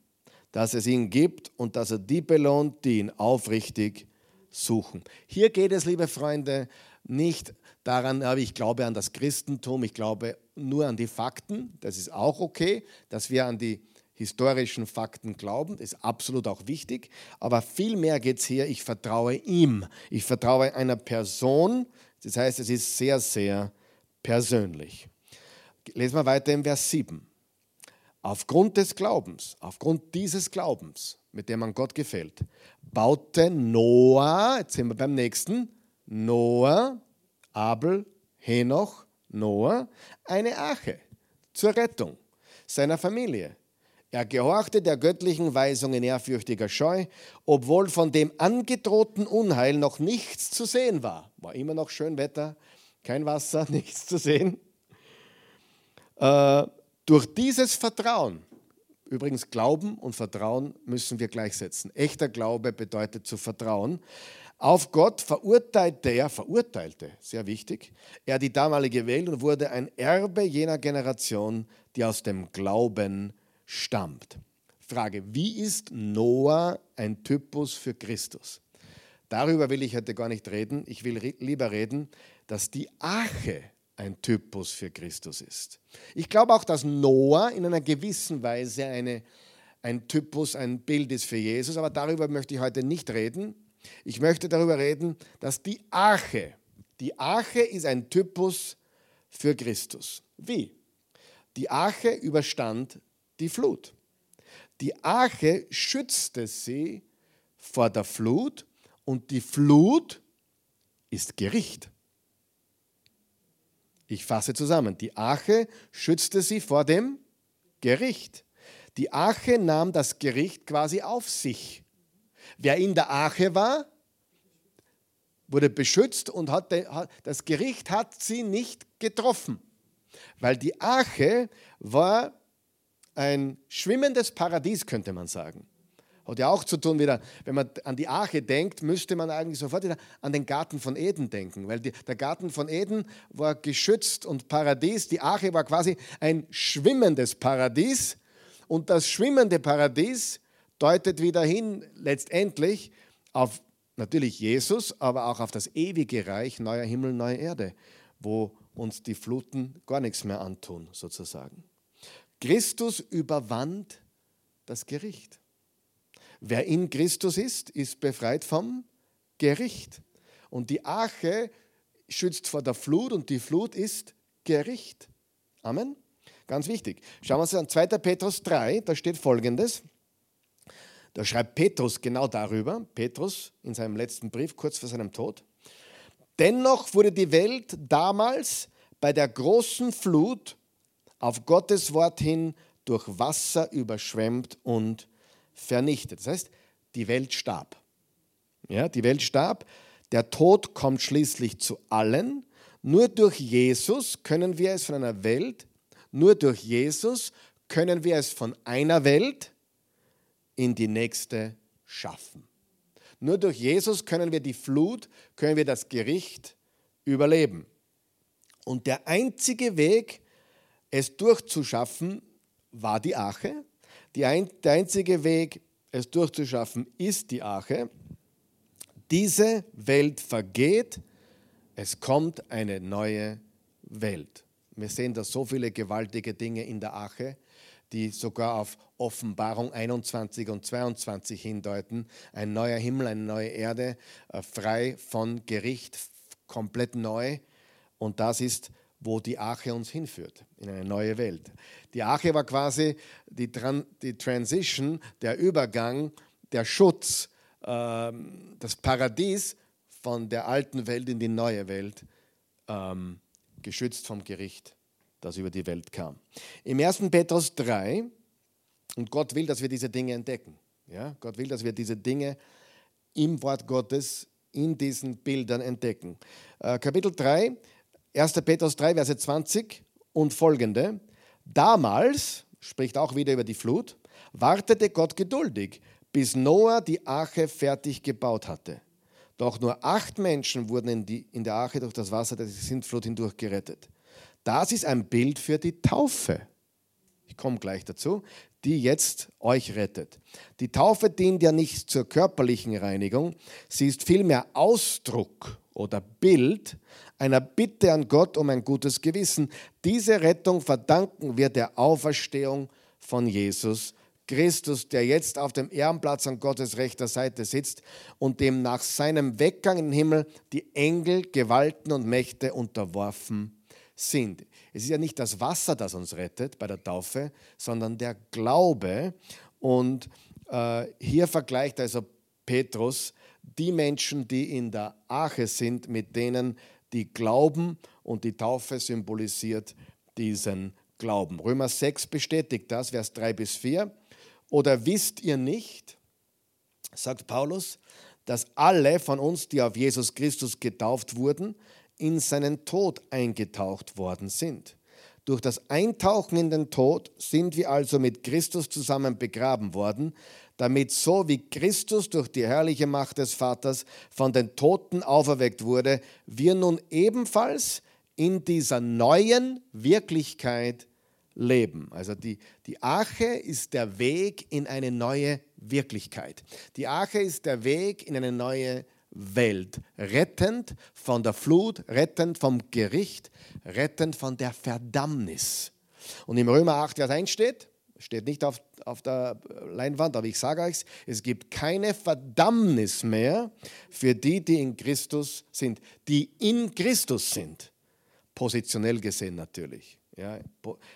dass es ihn gibt und dass er die belohnt, die ihn aufrichtig suchen. Hier geht es, liebe Freunde, nicht daran, aber ich glaube an das Christentum, ich glaube nur an die Fakten, das ist auch okay, dass wir an die historischen Fakten glauben, ist absolut auch wichtig, aber vielmehr geht es hier, ich vertraue ihm, ich vertraue einer Person, das heißt, es ist sehr, sehr persönlich. Lesen wir weiter im Vers 7. Aufgrund des Glaubens, aufgrund dieses Glaubens, mit dem man Gott gefällt, baute Noah, jetzt sind wir beim nächsten, Noah, Abel, Henoch, Noah eine Arche zur Rettung seiner Familie. Er gehorchte der göttlichen Weisung in ehrfürchtiger Scheu, obwohl von dem angedrohten Unheil noch nichts zu sehen war. War immer noch schön Wetter, kein Wasser, *laughs* nichts zu sehen. Äh, durch dieses Vertrauen, übrigens Glauben und Vertrauen müssen wir gleichsetzen. Echter Glaube bedeutet zu vertrauen. Auf Gott verurteilte er, verurteilte, sehr wichtig, er die damalige Welt und wurde ein Erbe jener Generation, die aus dem Glauben stammt. Frage, wie ist Noah ein Typus für Christus? Darüber will ich heute gar nicht reden. Ich will lieber reden, dass die Arche ein Typus für Christus ist. Ich glaube auch, dass Noah in einer gewissen Weise eine, ein Typus, ein Bild ist für Jesus, aber darüber möchte ich heute nicht reden. Ich möchte darüber reden, dass die Arche, die Arche ist ein Typus für Christus. Wie? Die Arche überstand die Flut. Die Arche schützte sie vor der Flut und die Flut ist Gericht. Ich fasse zusammen. Die Arche schützte sie vor dem Gericht. Die Arche nahm das Gericht quasi auf sich. Wer in der Arche war, wurde beschützt und hat, das Gericht hat sie nicht getroffen, weil die Arche war ein schwimmendes Paradies, könnte man sagen. Hat ja auch zu tun wieder, wenn man an die Arche denkt, müsste man eigentlich sofort wieder an den Garten von Eden denken, weil die, der Garten von Eden war geschützt und Paradies. Die Arche war quasi ein schwimmendes Paradies und das schwimmende Paradies deutet wieder hin letztendlich auf natürlich Jesus, aber auch auf das ewige Reich, neuer Himmel, neue Erde, wo uns die Fluten gar nichts mehr antun, sozusagen. Christus überwand das Gericht. Wer in Christus ist, ist befreit vom Gericht. Und die Arche schützt vor der Flut und die Flut ist Gericht. Amen. Ganz wichtig. Schauen wir uns an 2. Petrus 3, da steht folgendes. Da schreibt Petrus genau darüber, Petrus in seinem letzten Brief kurz vor seinem Tod. Dennoch wurde die Welt damals bei der großen Flut auf Gottes Wort hin durch Wasser überschwemmt und vernichtet. Das heißt, die Welt starb. Ja, die Welt starb. Der Tod kommt schließlich zu allen. Nur durch Jesus können wir es von einer Welt, nur durch Jesus können wir es von einer Welt in die nächste schaffen. Nur durch Jesus können wir die Flut, können wir das Gericht überleben. Und der einzige Weg, es durchzuschaffen, war die Arche. Ein, der einzige Weg, es durchzuschaffen, ist die Arche. Diese Welt vergeht, es kommt eine neue Welt. Wir sehen da so viele gewaltige Dinge in der Arche, die sogar auf Offenbarung 21 und 22 hindeuten. Ein neuer Himmel, eine neue Erde, äh, frei von Gericht, komplett neu. Und das ist wo die Arche uns hinführt, in eine neue Welt. Die Arche war quasi die, Tran die Transition, der Übergang, der Schutz, ähm, das Paradies von der alten Welt in die neue Welt, ähm, geschützt vom Gericht, das über die Welt kam. Im 1. Petrus 3, und Gott will, dass wir diese Dinge entdecken. Ja? Gott will, dass wir diese Dinge im Wort Gottes, in diesen Bildern entdecken. Äh, Kapitel 3, 1. Petrus 3, Verse 20 und folgende. Damals, spricht auch wieder über die Flut, wartete Gott geduldig, bis Noah die Arche fertig gebaut hatte. Doch nur acht Menschen wurden in, die, in der Arche durch das Wasser der Sintflut hindurch gerettet. Das ist ein Bild für die Taufe. Ich komme gleich dazu, die jetzt euch rettet. Die Taufe dient ja nicht zur körperlichen Reinigung, sie ist vielmehr Ausdruck oder Bild einer Bitte an Gott um ein gutes Gewissen. Diese Rettung verdanken wir der Auferstehung von Jesus Christus, der jetzt auf dem Ehrenplatz an Gottes rechter Seite sitzt und dem nach seinem Weggang in den Himmel die Engel, Gewalten und Mächte unterworfen sind. Es ist ja nicht das Wasser, das uns rettet bei der Taufe, sondern der Glaube. Und äh, hier vergleicht also Petrus die Menschen, die in der Arche sind, mit denen, die glauben und die Taufe symbolisiert diesen Glauben. Römer 6 bestätigt das, Vers 3 bis 4. Oder wisst ihr nicht, sagt Paulus, dass alle von uns, die auf Jesus Christus getauft wurden, in seinen Tod eingetaucht worden sind. Durch das Eintauchen in den Tod sind wir also mit Christus zusammen begraben worden, damit so wie Christus durch die herrliche Macht des Vaters von den Toten auferweckt wurde, wir nun ebenfalls in dieser neuen Wirklichkeit leben. Also die, die Arche ist der Weg in eine neue Wirklichkeit. Die Arche ist der Weg in eine neue Welt. Rettend von der Flut, rettend vom Gericht, rettend von der Verdammnis. Und im Römer 8, Vers 1 steht, steht nicht auf, auf der Leinwand, aber ich sage euch, es gibt keine Verdammnis mehr für die, die in Christus sind, die in Christus sind. Positionell gesehen natürlich. Ja,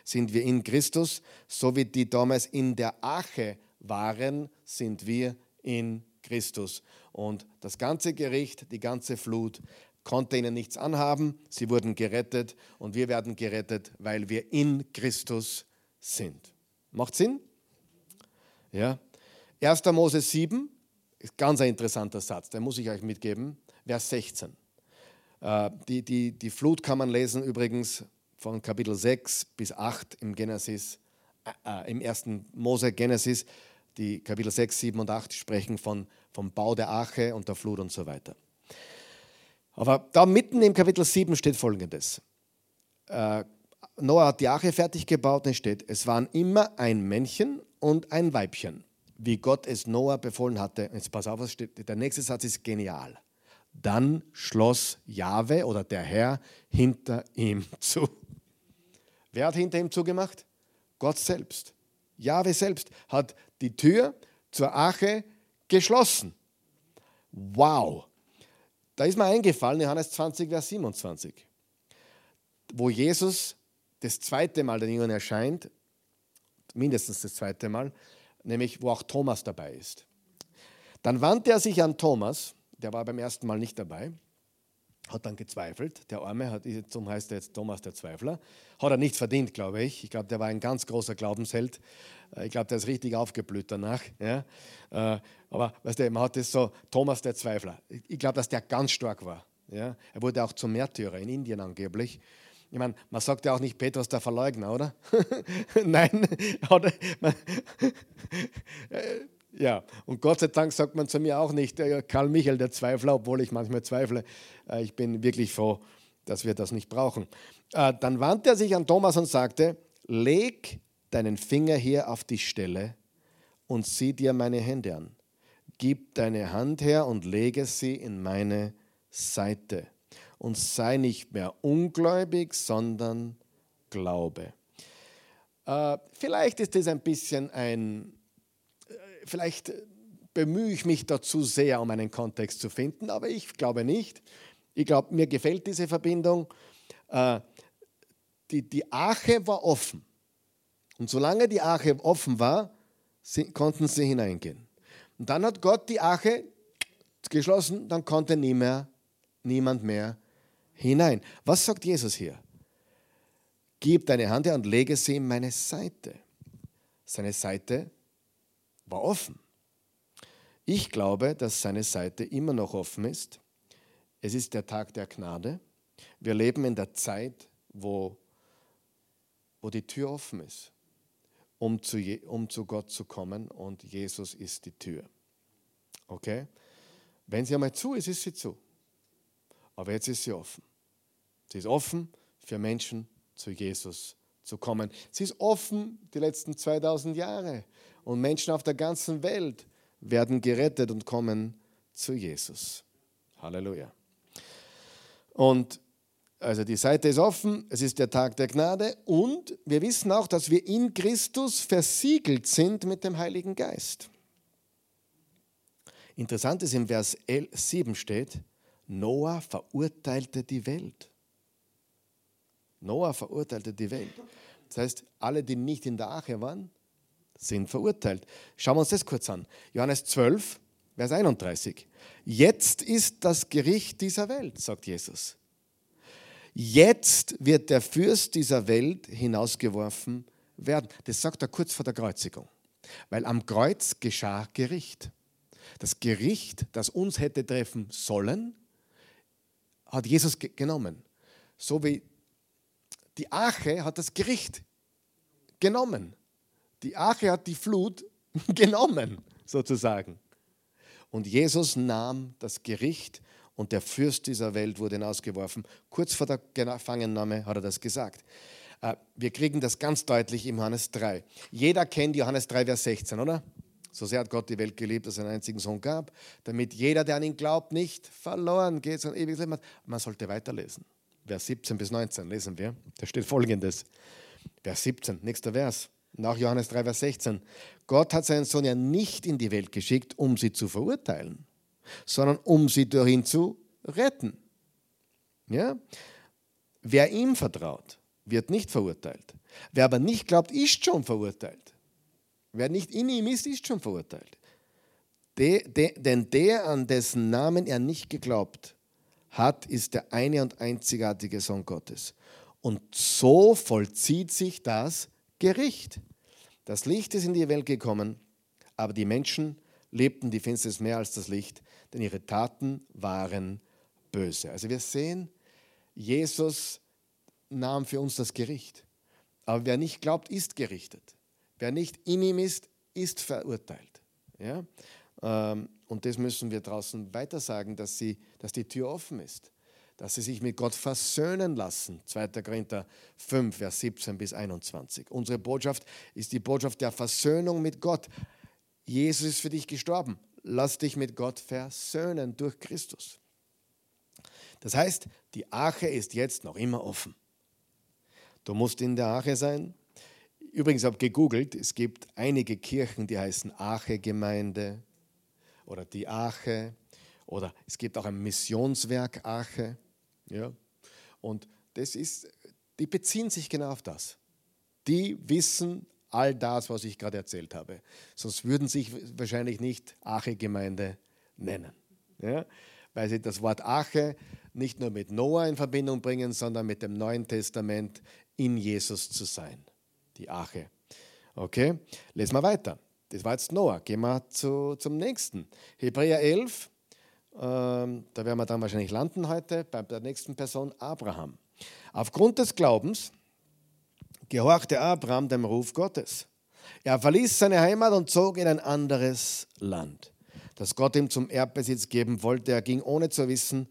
sind wir in Christus, so wie die damals in der Arche waren, sind wir in Christus. Und das ganze Gericht, die ganze Flut konnte ihnen nichts anhaben. Sie wurden gerettet und wir werden gerettet, weil wir in Christus sind. Macht Sinn? Ja. 1. Mose 7, Ganz ein interessanter Satz, den muss ich euch mitgeben. Vers 16. Äh, die, die, die Flut kann man lesen übrigens von Kapitel 6 bis 8 im Genesis, äh, äh im ersten Mose Genesis. Die Kapitel 6, 7 und 8 sprechen von, vom Bau der Arche und der Flut und so weiter. Aber da mitten im Kapitel 7 steht folgendes. Äh, Noah hat die Arche fertig gebaut und steht, es waren immer ein Männchen und ein Weibchen, wie Gott es Noah befohlen hatte. Jetzt pass auf, was steht. Der nächste Satz ist genial. Dann schloss Jahwe oder der Herr hinter ihm *laughs* zu. Wer hat hinter ihm zugemacht? Gott selbst. Jahwe selbst hat die Tür zur Arche geschlossen. Wow. Da ist mir eingefallen, Johannes 20, Vers 27, wo Jesus das zweite Mal den Jüngern erscheint, mindestens das zweite Mal, nämlich wo auch Thomas dabei ist. Dann wandte er sich an Thomas, der war beim ersten Mal nicht dabei, hat dann gezweifelt. Der Arme, hat, zum heißt er jetzt Thomas der Zweifler, hat er nicht verdient, glaube ich. Ich glaube, der war ein ganz großer Glaubensheld. Äh, ich glaube, der ist richtig aufgeblüht danach. Ja. Äh, aber weißt du, man hat das so, Thomas der Zweifler. Ich glaube, dass der ganz stark war. Ja. Er wurde auch zum Märtyrer in Indien angeblich. Ich meine, man sagt ja auch nicht Petrus der Verleugner, oder? *laughs* Nein, oder? *laughs* ja, und Gott sei Dank sagt man zu mir auch nicht äh, Karl Michael der Zweifler, obwohl ich manchmal zweifle. Äh, ich bin wirklich froh, dass wir das nicht brauchen. Äh, dann wandte er sich an Thomas und sagte, leg deinen Finger hier auf die Stelle und sieh dir meine Hände an. Gib deine Hand her und lege sie in meine Seite und sei nicht mehr ungläubig, sondern glaube. Äh, vielleicht ist das ein bisschen ein, äh, vielleicht bemühe ich mich dazu sehr, um einen Kontext zu finden, aber ich glaube nicht. Ich glaube, mir gefällt diese Verbindung. Äh, die, die Arche war offen. Und solange die Arche offen war, konnten sie hineingehen. Und dann hat Gott die Arche geschlossen, dann konnte nie mehr, niemand mehr hinein. Was sagt Jesus hier? Gib deine Hand her und lege sie in meine Seite. Seine Seite war offen. Ich glaube, dass seine Seite immer noch offen ist. Es ist der Tag der Gnade. Wir leben in der Zeit, wo, wo die Tür offen ist, um zu, um zu Gott zu kommen und Jesus ist die Tür. Okay? Wenn sie einmal zu ist, ist sie zu. Aber jetzt ist sie offen. Sie ist offen für Menschen zu Jesus zu kommen. Sie ist offen die letzten 2000 Jahre. Und Menschen auf der ganzen Welt werden gerettet und kommen zu Jesus. Halleluja. Und also die Seite ist offen, es ist der Tag der Gnade und wir wissen auch, dass wir in Christus versiegelt sind mit dem Heiligen Geist. Interessant ist, im Vers 7 steht, Noah verurteilte die Welt. Noah verurteilte die Welt. Das heißt, alle, die nicht in der Arche waren, sind verurteilt. Schauen wir uns das kurz an. Johannes 12, Vers 31. Jetzt ist das Gericht dieser Welt, sagt Jesus. Jetzt wird der Fürst dieser Welt hinausgeworfen werden. Das sagt er kurz vor der Kreuzigung. Weil am Kreuz geschah Gericht. Das Gericht, das uns hätte treffen sollen, hat Jesus genommen. So wie die Arche hat das Gericht genommen. Die Arche hat die Flut *laughs* genommen, sozusagen. Und Jesus nahm das Gericht und der Fürst dieser Welt wurde hinausgeworfen. Kurz vor der Gefangennahme hat er das gesagt. Äh, wir kriegen das ganz deutlich im Johannes 3. Jeder kennt Johannes 3, Vers 16, oder? So sehr hat Gott die Welt geliebt, dass er einen einzigen Sohn gab, damit jeder, der an ihn glaubt, nicht verloren geht, sondern ewiges Leben hat. Man sollte weiterlesen. Vers 17 bis 19 lesen wir. Da steht folgendes. Vers 17, nächster Vers. Nach Johannes 3, Vers 16. Gott hat seinen Sohn ja nicht in die Welt geschickt, um sie zu verurteilen, sondern um sie durch ihn zu retten. Ja? Wer ihm vertraut, wird nicht verurteilt. Wer aber nicht glaubt, ist schon verurteilt. Wer nicht in ihm ist, ist schon verurteilt. De, de, denn der, an dessen Namen er nicht geglaubt hat, ist der eine und einzigartige Sohn Gottes. Und so vollzieht sich das Gericht. Das Licht ist in die Welt gekommen, aber die Menschen liebten die Finsternis mehr als das Licht, denn ihre Taten waren böse. Also wir sehen, Jesus nahm für uns das Gericht. Aber wer nicht glaubt, ist gerichtet. Wer nicht in ihm ist, ist verurteilt. Ja? Ähm, und das müssen wir draußen weiter sagen, dass, sie, dass die Tür offen ist, dass sie sich mit Gott versöhnen lassen. 2. Korinther 5, Vers 17 bis 21. Unsere Botschaft ist die Botschaft der Versöhnung mit Gott. Jesus ist für dich gestorben. Lass dich mit Gott versöhnen durch Christus. Das heißt, die Arche ist jetzt noch immer offen. Du musst in der Arche sein. Übrigens habe ich gegoogelt, es gibt einige Kirchen, die heißen Arche-Gemeinde, oder die Arche oder es gibt auch ein Missionswerk Arche. Ja? Und das ist, die beziehen sich genau auf das. Die wissen all das, was ich gerade erzählt habe. Sonst würden sie sich wahrscheinlich nicht Arche-Gemeinde nennen. Ja? Weil sie das Wort Arche nicht nur mit Noah in Verbindung bringen, sondern mit dem Neuen Testament in Jesus zu sein. Die Arche. Okay, lesen wir weiter. Das war jetzt Noah. Gehen wir zu, zum nächsten. Hebräer 11, ähm, da werden wir dann wahrscheinlich landen heute, bei der nächsten Person Abraham. Aufgrund des Glaubens gehorchte Abraham dem Ruf Gottes. Er verließ seine Heimat und zog in ein anderes Land, das Gott ihm zum Erbbesitz geben wollte. Er ging ohne zu wissen,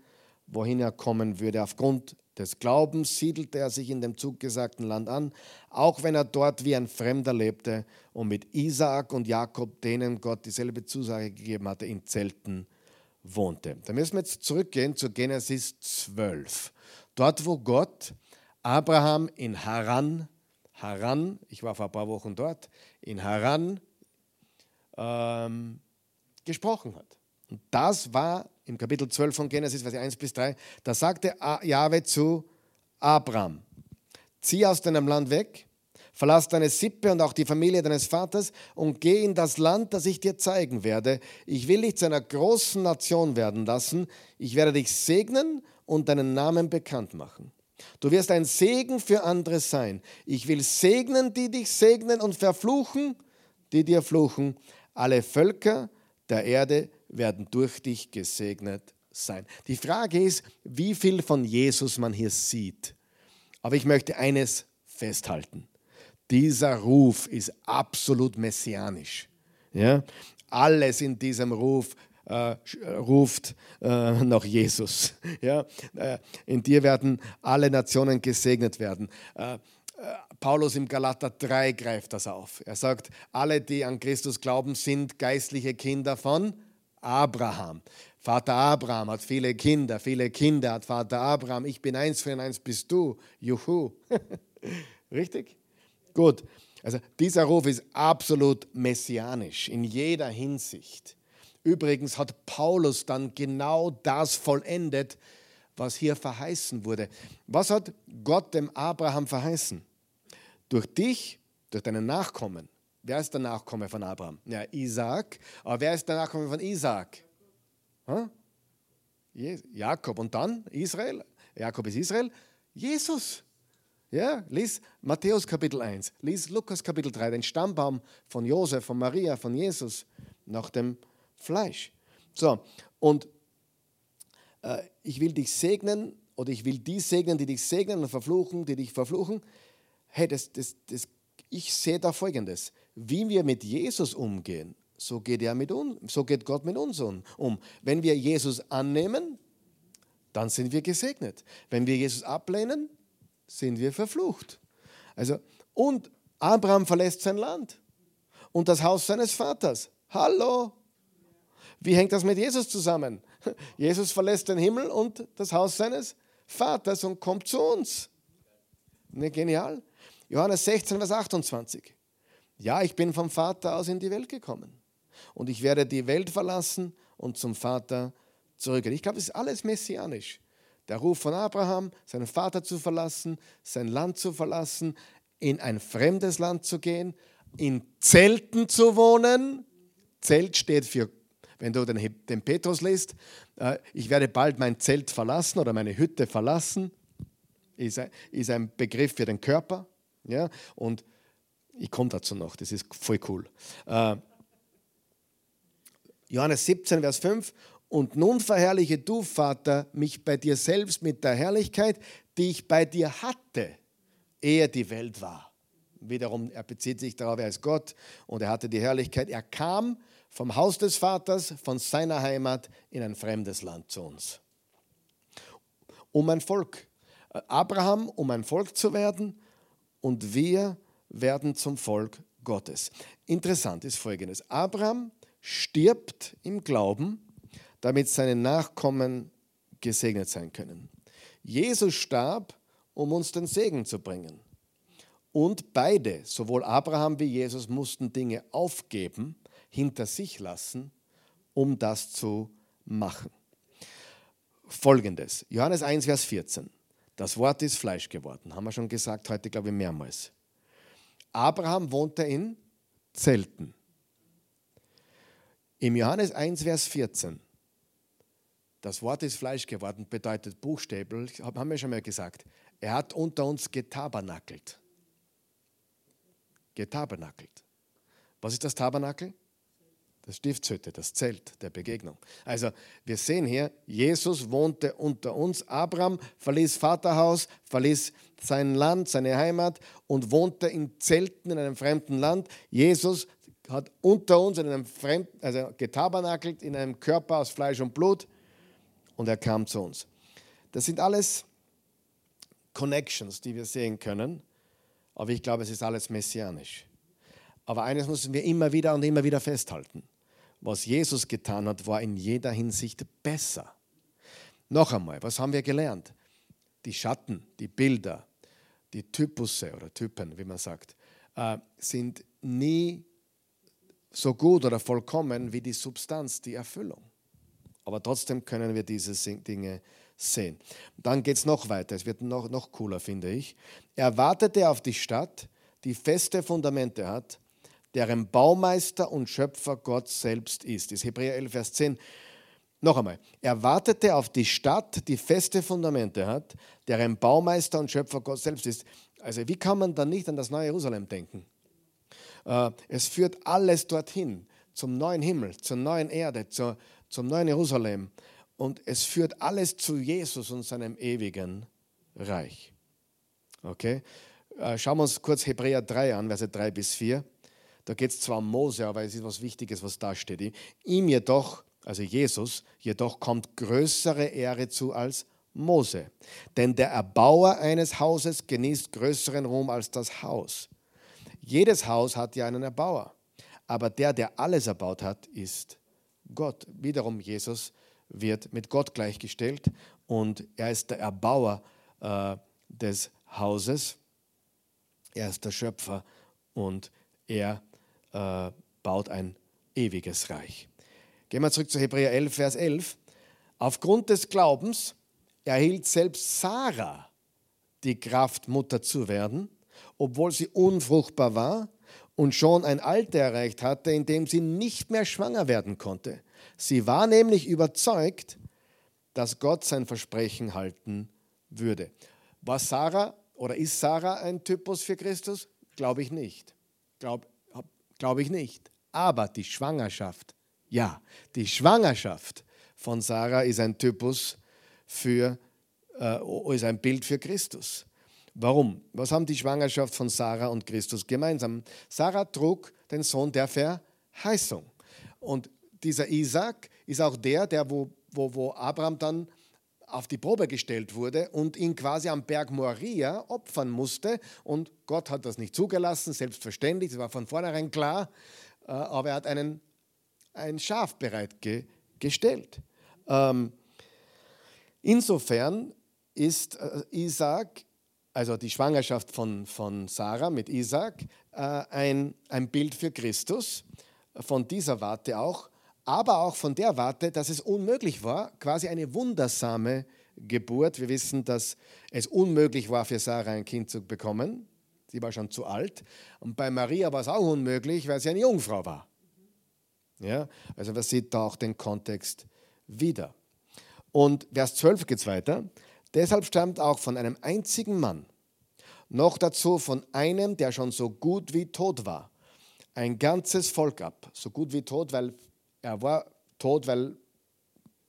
wohin er kommen würde. Aufgrund des Glaubens siedelte er sich in dem zugesagten Land an, auch wenn er dort wie ein Fremder lebte und mit Isaak und Jakob, denen Gott dieselbe Zusage gegeben hatte, in Zelten wohnte. Da müssen wir jetzt zurückgehen zu Genesis 12. Dort, wo Gott Abraham in Haran, Haran, ich war vor ein paar Wochen dort, in Haran ähm, gesprochen hat. Und das war im Kapitel 12 von Genesis, Vers 1 bis 3, da sagte Jahwe zu Abraham, zieh aus deinem Land weg, verlass deine Sippe und auch die Familie deines Vaters und geh in das Land, das ich dir zeigen werde. Ich will dich zu einer großen Nation werden lassen. Ich werde dich segnen und deinen Namen bekannt machen. Du wirst ein Segen für andere sein. Ich will segnen, die dich segnen und verfluchen, die dir fluchen. Alle Völker der Erde werden durch dich gesegnet sein. Die Frage ist, wie viel von Jesus man hier sieht. Aber ich möchte eines festhalten. Dieser Ruf ist absolut messianisch. Ja? Alles in diesem Ruf äh, ruft äh, nach Jesus. Ja? Äh, in dir werden alle Nationen gesegnet werden. Äh, äh, Paulus im Galater 3 greift das auf. Er sagt, alle, die an Christus glauben, sind geistliche Kinder von Abraham. Vater Abraham hat viele Kinder, viele Kinder hat Vater Abraham. Ich bin eins von eins bist du. Juhu. *laughs* Richtig? Gut. Also dieser Ruf ist absolut messianisch in jeder Hinsicht. Übrigens hat Paulus dann genau das vollendet, was hier verheißen wurde. Was hat Gott dem Abraham verheißen? Durch dich, durch deinen Nachkommen, Wer ist der Nachkomme von Abraham? Ja, Isaac. Aber wer ist der Nachkomme von Isaac? Hm? Jakob. Und dann Israel. Jakob ist Israel. Jesus. Ja, lies Matthäus Kapitel 1, lies Lukas Kapitel 3, den Stammbaum von Josef, von Maria, von Jesus nach dem Fleisch. So, und äh, ich will dich segnen oder ich will die segnen, die dich segnen und verfluchen, die dich verfluchen. Hey, das, das, das, ich sehe da Folgendes wie wir mit Jesus umgehen, so geht, er mit uns, so geht Gott mit uns um. Wenn wir Jesus annehmen, dann sind wir gesegnet. Wenn wir Jesus ablehnen, sind wir verflucht. Also, und Abraham verlässt sein Land und das Haus seines Vaters. Hallo? Wie hängt das mit Jesus zusammen? *laughs* Jesus verlässt den Himmel und das Haus seines Vaters und kommt zu uns. Ne, genial. Johannes 16, Vers 28. Ja, ich bin vom Vater aus in die Welt gekommen. Und ich werde die Welt verlassen und zum Vater zurückgehen. Ich glaube, es ist alles messianisch. Der Ruf von Abraham, seinen Vater zu verlassen, sein Land zu verlassen, in ein fremdes Land zu gehen, in Zelten zu wohnen. Zelt steht für, wenn du den, den Petrus liest, äh, ich werde bald mein Zelt verlassen oder meine Hütte verlassen, ist ein, ist ein Begriff für den Körper. Ja? Und ich komme dazu noch, das ist voll cool. Äh, Johannes 17, Vers 5. Und nun verherrliche du, Vater, mich bei dir selbst mit der Herrlichkeit, die ich bei dir hatte, ehe die Welt war. Wiederum, er bezieht sich darauf, er ist Gott und er hatte die Herrlichkeit. Er kam vom Haus des Vaters, von seiner Heimat in ein fremdes Land zu uns. Um ein Volk, Abraham, um ein Volk zu werden und wir werden zum Volk Gottes. Interessant ist folgendes: Abraham stirbt im Glauben, damit seine Nachkommen gesegnet sein können. Jesus starb, um uns den Segen zu bringen. Und beide, sowohl Abraham wie Jesus, mussten Dinge aufgeben, hinter sich lassen, um das zu machen. Folgendes, Johannes 1, Vers 14. Das Wort ist Fleisch geworden, haben wir schon gesagt, heute glaube ich mehrmals. Abraham wohnte in Zelten. Im Johannes 1, Vers 14, das Wort ist Fleisch geworden, bedeutet buchstäblich, haben wir schon mal gesagt, er hat unter uns getabernakelt getabernakelt. Was ist das Tabernakel? Das Stiftshütte, das Zelt der Begegnung. Also wir sehen hier, Jesus wohnte unter uns. Abraham verließ Vaterhaus, verließ sein Land, seine Heimat und wohnte in Zelten in einem fremden Land. Jesus hat unter uns in einem fremden, also getabernakelt in einem Körper aus Fleisch und Blut und er kam zu uns. Das sind alles Connections, die wir sehen können. Aber ich glaube, es ist alles messianisch. Aber eines müssen wir immer wieder und immer wieder festhalten. Was Jesus getan hat, war in jeder Hinsicht besser. Noch einmal, was haben wir gelernt? Die Schatten, die Bilder, die Typusse oder Typen, wie man sagt, äh, sind nie so gut oder vollkommen wie die Substanz, die Erfüllung. Aber trotzdem können wir diese Dinge sehen. Dann geht es noch weiter, es wird noch, noch cooler, finde ich. Er wartete auf die Stadt, die feste Fundamente hat, deren Baumeister und Schöpfer Gott selbst ist. Das ist Hebräer 11, Vers 10. Noch einmal, er wartete auf die Stadt, die feste Fundamente hat, deren Baumeister und Schöpfer Gott selbst ist. Also wie kann man dann nicht an das neue Jerusalem denken? Äh, es führt alles dorthin, zum neuen Himmel, zur neuen Erde, zur, zum neuen Jerusalem. Und es führt alles zu Jesus und seinem ewigen Reich. Okay? Äh, schauen wir uns kurz Hebräer 3 an, Verse 3 bis 4. Da geht es zwar um Mose, aber es ist was Wichtiges, was da steht. Ihm jedoch, also Jesus, jedoch kommt größere Ehre zu als Mose. Denn der Erbauer eines Hauses genießt größeren Ruhm als das Haus. Jedes Haus hat ja einen Erbauer. Aber der, der alles erbaut hat, ist Gott. Wiederum Jesus wird mit Gott gleichgestellt und er ist der Erbauer äh, des Hauses. Er ist der Schöpfer und er äh, baut ein ewiges Reich. Gehen wir zurück zu Hebräer 11, Vers 11. Aufgrund des Glaubens erhielt selbst Sarah die Kraft, Mutter zu werden, obwohl sie unfruchtbar war und schon ein Alter erreicht hatte, in dem sie nicht mehr schwanger werden konnte. Sie war nämlich überzeugt, dass Gott sein Versprechen halten würde. War Sarah oder ist Sarah ein Typus für Christus? Glaube ich nicht. Glaube glaub ich nicht. Aber die Schwangerschaft, ja, die Schwangerschaft von Sarah ist ein Typus für, äh, ist ein Bild für Christus. Warum? Was haben die Schwangerschaft von Sarah und Christus gemeinsam? Sarah trug den Sohn der Verheißung. Und dieser Isaac ist auch der, der wo, wo, wo Abraham dann auf die Probe gestellt wurde und ihn quasi am Berg Moria opfern musste. Und Gott hat das nicht zugelassen, selbstverständlich, das war von vornherein klar. Äh, aber er hat einen, ein Schaf bereitgestellt. Ähm, insofern ist äh, Isaac, also die Schwangerschaft von, von Sarah mit Isaac, äh, ein, ein Bild für Christus. Von dieser Warte auch aber auch von der Warte, dass es unmöglich war, quasi eine wundersame Geburt. Wir wissen, dass es unmöglich war für Sarah ein Kind zu bekommen. Sie war schon zu alt. Und bei Maria war es auch unmöglich, weil sie eine Jungfrau war. Ja, also man sieht da auch den Kontext wieder. Und Vers 12 geht es weiter. Deshalb stammt auch von einem einzigen Mann, noch dazu von einem, der schon so gut wie tot war, ein ganzes Volk ab. So gut wie tot, weil er war tot, weil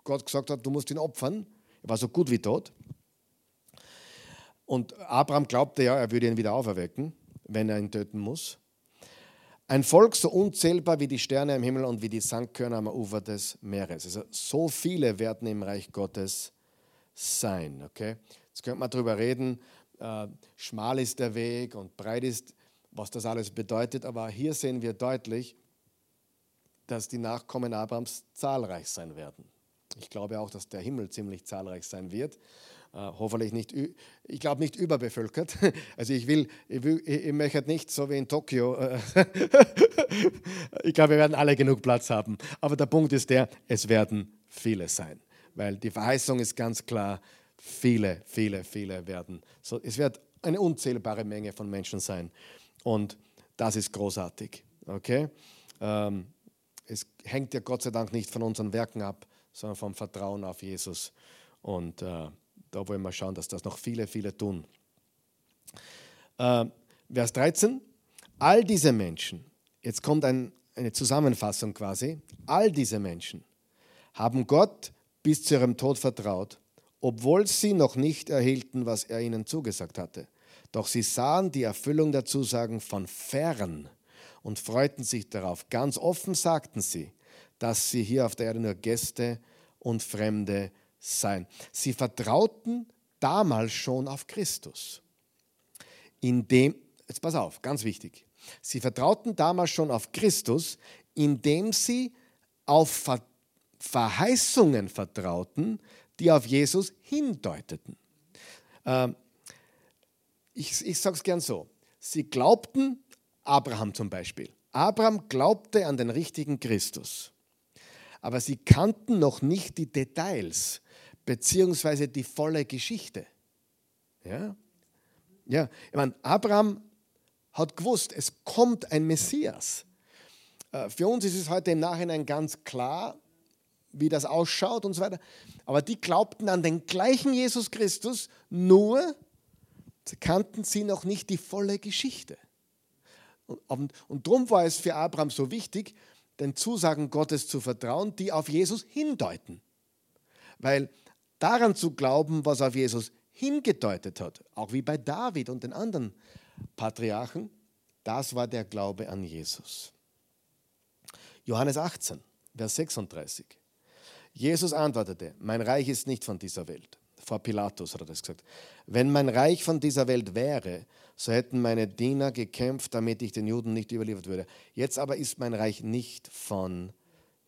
Gott gesagt hat, du musst ihn opfern. Er war so gut wie tot. Und Abraham glaubte ja, er würde ihn wieder auferwecken, wenn er ihn töten muss. Ein Volk so unzählbar wie die Sterne im Himmel und wie die Sandkörner am Ufer des Meeres. Also so viele werden im Reich Gottes sein. Okay? Jetzt könnte man darüber reden, äh, schmal ist der Weg und breit ist, was das alles bedeutet. Aber hier sehen wir deutlich, dass die Nachkommen Abrahams zahlreich sein werden. Ich glaube auch, dass der Himmel ziemlich zahlreich sein wird. Äh, hoffentlich nicht, ich glaube nicht überbevölkert. *laughs* Also ich will, ich, will, ich möchte nicht so wie in Tokio. Äh, *laughs* ich glaube, wir werden alle genug Platz haben. Aber der Punkt ist der, es werden viele sein. Weil die Verheißung ist ganz klar, viele, viele, viele werden. So, es wird eine unzählbare Menge von Menschen sein. Und das ist großartig. Okay? Ähm, es hängt ja Gott sei Dank nicht von unseren Werken ab, sondern vom Vertrauen auf Jesus. Und äh, da wollen wir schauen, dass das noch viele, viele tun. Äh, Vers 13. All diese Menschen, jetzt kommt ein, eine Zusammenfassung quasi, all diese Menschen haben Gott bis zu ihrem Tod vertraut, obwohl sie noch nicht erhielten, was er ihnen zugesagt hatte. Doch sie sahen die Erfüllung der Zusagen von fern und freuten sich darauf. Ganz offen sagten sie, dass sie hier auf der Erde nur Gäste und Fremde seien. Sie vertrauten damals schon auf Christus. Indem, jetzt pass auf, ganz wichtig. Sie vertrauten damals schon auf Christus, indem sie auf Verheißungen vertrauten, die auf Jesus hindeuteten. Ähm, ich ich sage es gern so. Sie glaubten, Abraham zum Beispiel. Abraham glaubte an den richtigen Christus aber sie kannten noch nicht die Details beziehungsweise die volle Geschichte. Ja, ja ich meine, Abraham hat gewusst, es kommt ein Messias. Äh, für uns ist es heute im Nachhinein ganz klar, wie das ausschaut und so weiter. Aber die glaubten an den gleichen Jesus Christus, nur kannten sie noch nicht die volle Geschichte. Und, und, darum war es für Abraham so wichtig, den Zusagen Gottes zu vertrauen, die auf Jesus hindeuten. Weil daran zu glauben, was auf Jesus hingedeutet hat, auch wie bei David und den anderen Patriarchen, das war der Glaube an Jesus. Johannes 18, Vers 36. Jesus antwortete, mein Reich ist nicht von dieser Welt. Vor Pilatus hat er das gesagt. Wenn mein Reich von dieser Welt wäre, so hätten meine Diener gekämpft, damit ich den Juden nicht überliefert würde. Jetzt aber ist mein Reich nicht von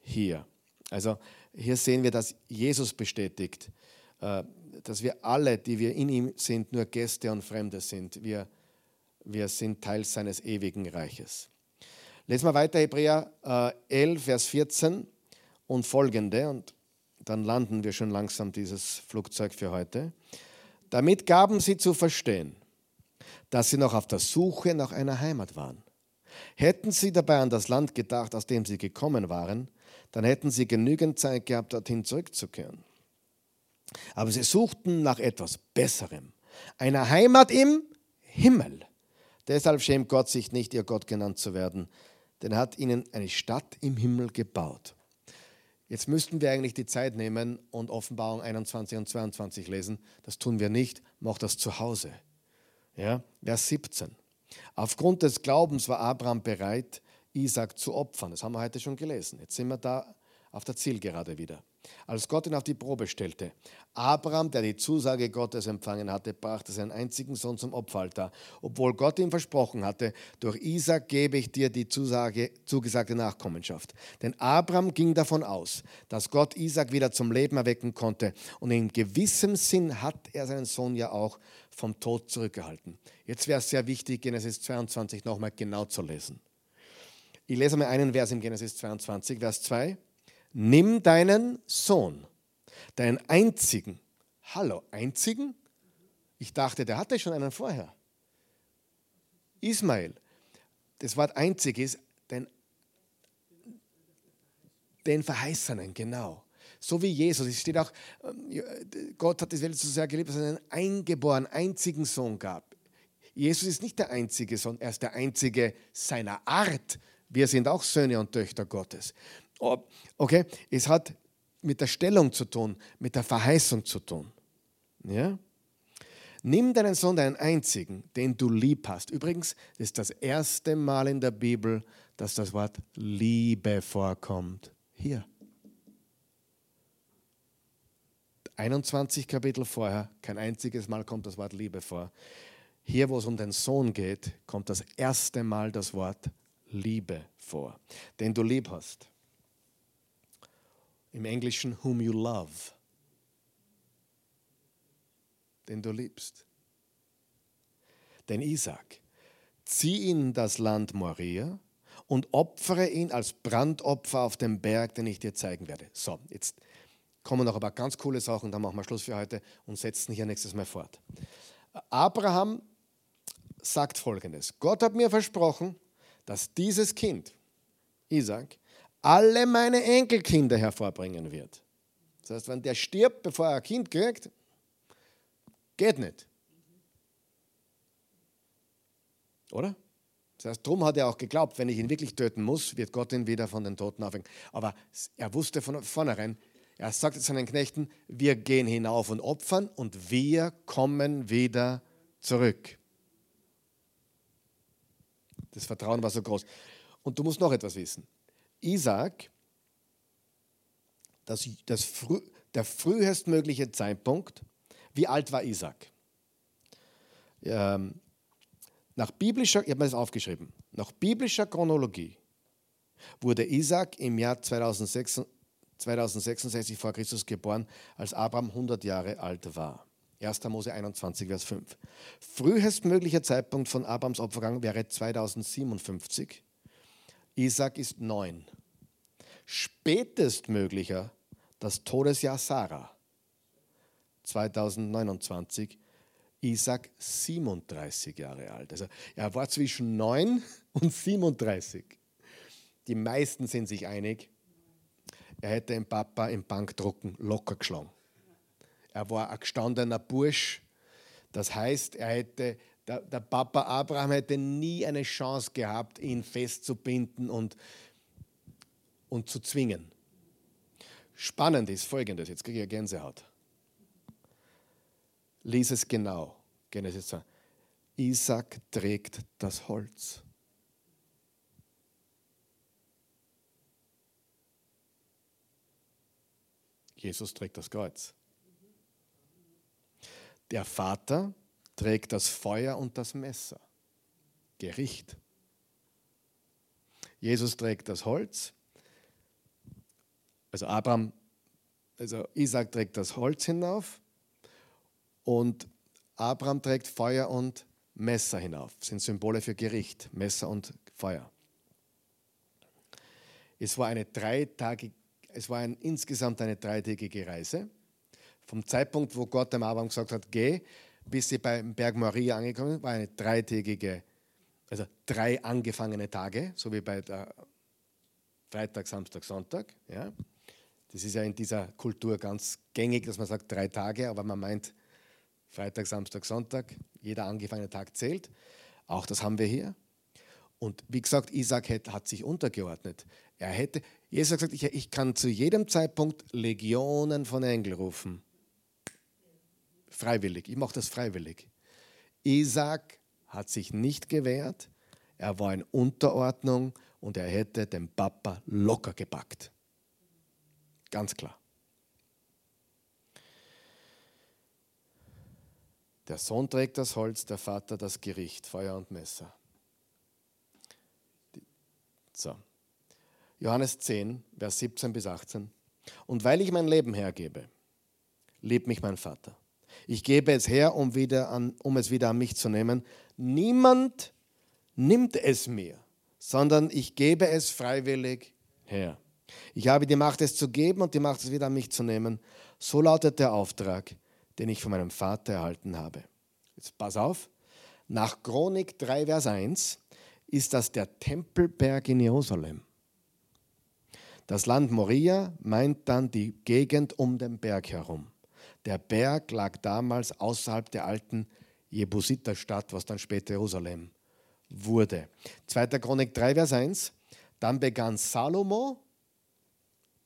hier. Also hier sehen wir, dass Jesus bestätigt, äh, dass wir alle, die wir in ihm sind, nur Gäste und Fremde sind. Wir, wir sind Teil seines ewigen Reiches. Lesen wir weiter Hebräer 11, äh, Vers 14 und folgende, und dann landen wir schon langsam dieses Flugzeug für heute. Damit gaben sie zu verstehen, dass sie noch auf der Suche nach einer Heimat waren. Hätten sie dabei an das Land gedacht, aus dem sie gekommen waren, dann hätten sie genügend Zeit gehabt, dorthin zurückzukehren. Aber sie suchten nach etwas Besserem, einer Heimat im Himmel. Deshalb schämt Gott sich nicht, ihr Gott genannt zu werden, denn er hat ihnen eine Stadt im Himmel gebaut. Jetzt müssten wir eigentlich die Zeit nehmen und Offenbarung 21 und 22 lesen. Das tun wir nicht. Mach das zu Hause. Ja, Vers 17. Aufgrund des Glaubens war Abraham bereit, Isaac zu opfern. Das haben wir heute schon gelesen. Jetzt sind wir da auf der Zielgerade wieder. Als Gott ihn auf die Probe stellte, Abraham, der die Zusage Gottes empfangen hatte, brachte seinen einzigen Sohn zum Opferaltar, obwohl Gott ihm versprochen hatte, durch Isaac gebe ich dir die Zusage, zugesagte Nachkommenschaft. Denn Abraham ging davon aus, dass Gott Isaac wieder zum Leben erwecken konnte und in gewissem Sinn hat er seinen Sohn ja auch vom Tod zurückgehalten. Jetzt wäre es sehr wichtig, Genesis 22 nochmal genau zu lesen. Ich lese mal einen Vers im Genesis 22, Vers 2 nimm deinen Sohn, deinen einzigen, hallo, einzigen? Ich dachte, der hatte schon einen vorher. Ismael, das Wort einzig ist den, den Verheißenen, genau. So wie Jesus. Es steht auch, ähm, Gott hat die Welt so sehr geliebt, dass er einen eingeborenen, einzigen Sohn gab. Jesus ist nicht der Einzige, sondern er ist der Einzige seiner Art. Wir sind auch Söhne und Töchter Gottes. Okay, es hat mit der Stellung zu tun, mit der Verheißung zu tun. Ja? Nimm deinen Sohn, deinen einzigen, den du lieb hast. Übrigens, ist das erste Mal in der Bibel, dass das Wort Liebe vorkommt. Hier. 21 Kapitel vorher, kein einziges Mal kommt das Wort Liebe vor. Hier, wo es um den Sohn geht, kommt das erste Mal das Wort Liebe vor, den du lieb hast. Im Englischen, whom you love. Den du liebst. Den Isaac. Zieh in das Land Moria und opfere ihn als Brandopfer auf dem Berg, den ich dir zeigen werde. So, jetzt kommen noch ein paar ganz coole Sachen, dann machen wir Schluss für heute und setzen hier nächstes Mal fort. Abraham sagt folgendes: Gott hat mir versprochen, dass dieses Kind, Isaac, alle meine Enkelkinder hervorbringen wird. Das heißt, wenn der stirbt, bevor er ein Kind kriegt, geht nicht. Oder? Das heißt, darum hat er auch geglaubt, wenn ich ihn wirklich töten muss, wird Gott ihn wieder von den Toten aufhängen. Aber er wusste von vornherein, er sagte seinen Knechten, wir gehen hinauf und opfern und wir kommen wieder zurück. Das Vertrauen war so groß. Und du musst noch etwas wissen. Isaac, das, das früh, der frühestmögliche Zeitpunkt, wie alt war Isaac? Ähm, nach biblischer, ich habe mir aufgeschrieben, nach biblischer Chronologie wurde Isaac im Jahr 2006, 2066 vor Christus geboren, als Abraham 100 Jahre alt war. 1. Mose 21, Vers 5. Frühestmöglicher Zeitpunkt von Abrahams Opfergang wäre 2057. Isaac ist neun. Spätestmöglicher das Todesjahr Sarah. 2029. Isaac 37 Jahre alt. Also er war zwischen 9 und 37. Die meisten sind sich einig, er hätte den Papa im Bankdrucken locker geschlagen. Er war ein gestandener Bursch. Das heißt, er hätte, der, der Papa Abraham hätte nie eine Chance gehabt, ihn festzubinden und, und zu zwingen. Spannend ist folgendes, jetzt kriege ich Gänsehaut. Lies es genau. Genesis 2. Isaac trägt das Holz. Jesus trägt das Kreuz. Der Vater trägt das Feuer und das Messer. Gericht. Jesus trägt das Holz. Also Abraham, also Isaac trägt das Holz hinauf und Abraham trägt Feuer und Messer hinauf. Das sind Symbole für Gericht, Messer und Feuer. Es war eine dreitägige, es war ein, insgesamt eine dreitägige Reise vom Zeitpunkt, wo Gott dem Abraham gesagt hat, geh, bis sie beim Berg Moria angekommen sind, war eine dreitägige, also drei angefangene Tage, so wie bei der Freitag, Samstag, Sonntag. Ja. Das ist ja in dieser Kultur ganz gängig, dass man sagt drei Tage, aber man meint Freitag, Samstag, Sonntag. Jeder angefangene Tag zählt. Auch das haben wir hier. Und wie gesagt, Isaac hat sich untergeordnet. Er hätte, Jesus hat gesagt, ich, ich kann zu jedem Zeitpunkt Legionen von Engeln rufen. Freiwillig. Ich mache das freiwillig. Isaac hat sich nicht gewehrt. Er war in Unterordnung und er hätte den Papa locker gepackt. Ganz klar. Der Sohn trägt das Holz, der Vater das Gericht, Feuer und Messer. So. Johannes 10, Vers 17 bis 18. Und weil ich mein Leben hergebe, liebt mich mein Vater. Ich gebe es her, um, wieder an, um es wieder an mich zu nehmen. Niemand nimmt es mir, sondern ich gebe es freiwillig her. Ich habe die Macht, es zu geben und die Macht, es wieder an mich zu nehmen. So lautet der Auftrag, den ich von meinem Vater erhalten habe. Jetzt pass auf. Nach Chronik 3, Vers 1 ist das der Tempelberg in Jerusalem. Das Land Moria meint dann die Gegend um den Berg herum. Der Berg lag damals außerhalb der alten Jebusiterstadt, was dann später Jerusalem wurde. 2. Chronik 3, Vers 1. Dann begann Salomo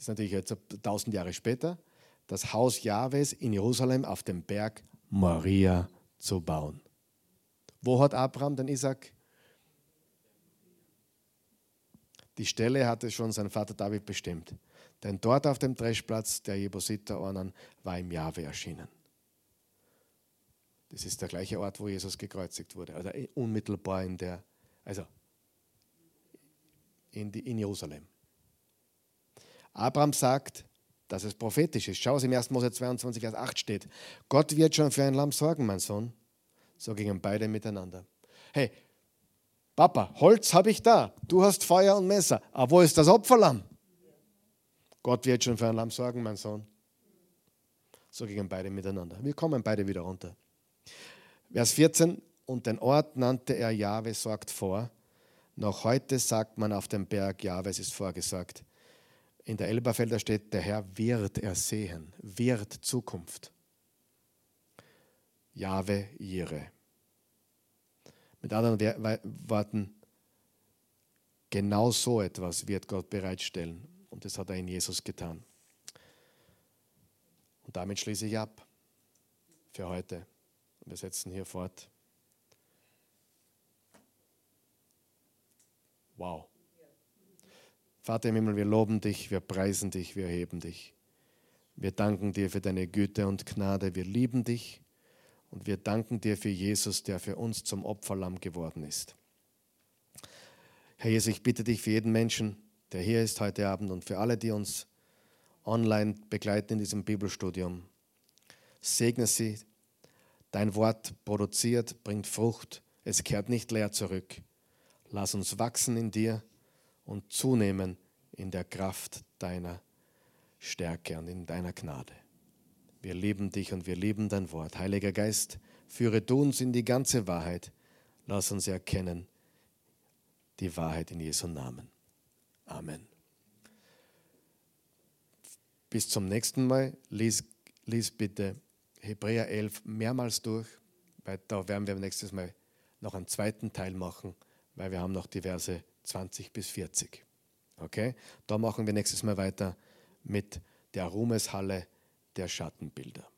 das ist natürlich jetzt tausend Jahre später, das Haus Jahwes in Jerusalem auf dem Berg Moria zu bauen. Wo hat Abraham den Isaac? Die Stelle hatte schon sein Vater David bestimmt. Denn dort auf dem Dreschplatz der Jebusiter Ornan war ihm Jahwe erschienen. Das ist der gleiche Ort, wo Jesus gekreuzigt wurde. Oder unmittelbar in der, also in, die, in Jerusalem. Abraham sagt, dass es prophetisch ist. Schau, was im 1. Mose 22, Vers 8 steht. Gott wird schon für ein Lamm sorgen, mein Sohn. So gingen beide miteinander. Hey, Papa, Holz habe ich da. Du hast Feuer und Messer. Aber wo ist das Opferlamm? Gott wird schon für ein Lamm sorgen, mein Sohn. So gingen beide miteinander. Wir kommen beide wieder runter. Vers 14. Und den Ort nannte er Jahwe sorgt vor. Noch heute sagt man auf dem Berg, Jahwe, es ist vorgesagt. In der Elberfelder steht, der Herr wird ersehen, wird Zukunft. Jahwe Jire. Mit anderen Worten, genau so etwas wird Gott bereitstellen. Und das hat er in Jesus getan. Und damit schließe ich ab für heute. Wir setzen hier fort. Wow. Vater im Himmel, wir loben dich, wir preisen dich, wir heben dich. Wir danken dir für deine Güte und Gnade. Wir lieben dich und wir danken dir für Jesus, der für uns zum Opferlamm geworden ist. Herr Jesus, ich bitte dich für jeden Menschen, der hier ist heute Abend und für alle, die uns online begleiten in diesem Bibelstudium. Segne sie. Dein Wort produziert, bringt Frucht. Es kehrt nicht leer zurück. Lass uns wachsen in dir und zunehmen in der Kraft deiner Stärke und in deiner Gnade. Wir lieben dich und wir lieben dein Wort. Heiliger Geist, führe du uns in die ganze Wahrheit. Lass uns erkennen die Wahrheit in Jesu Namen. Amen. Bis zum nächsten Mal. Lies, lies bitte Hebräer 11 mehrmals durch, weil da werden wir nächstes Mal noch einen zweiten Teil machen, weil wir haben noch die Verse 20 bis 40. Okay? Da machen wir nächstes Mal weiter mit der Ruhmeshalle der Schattenbilder.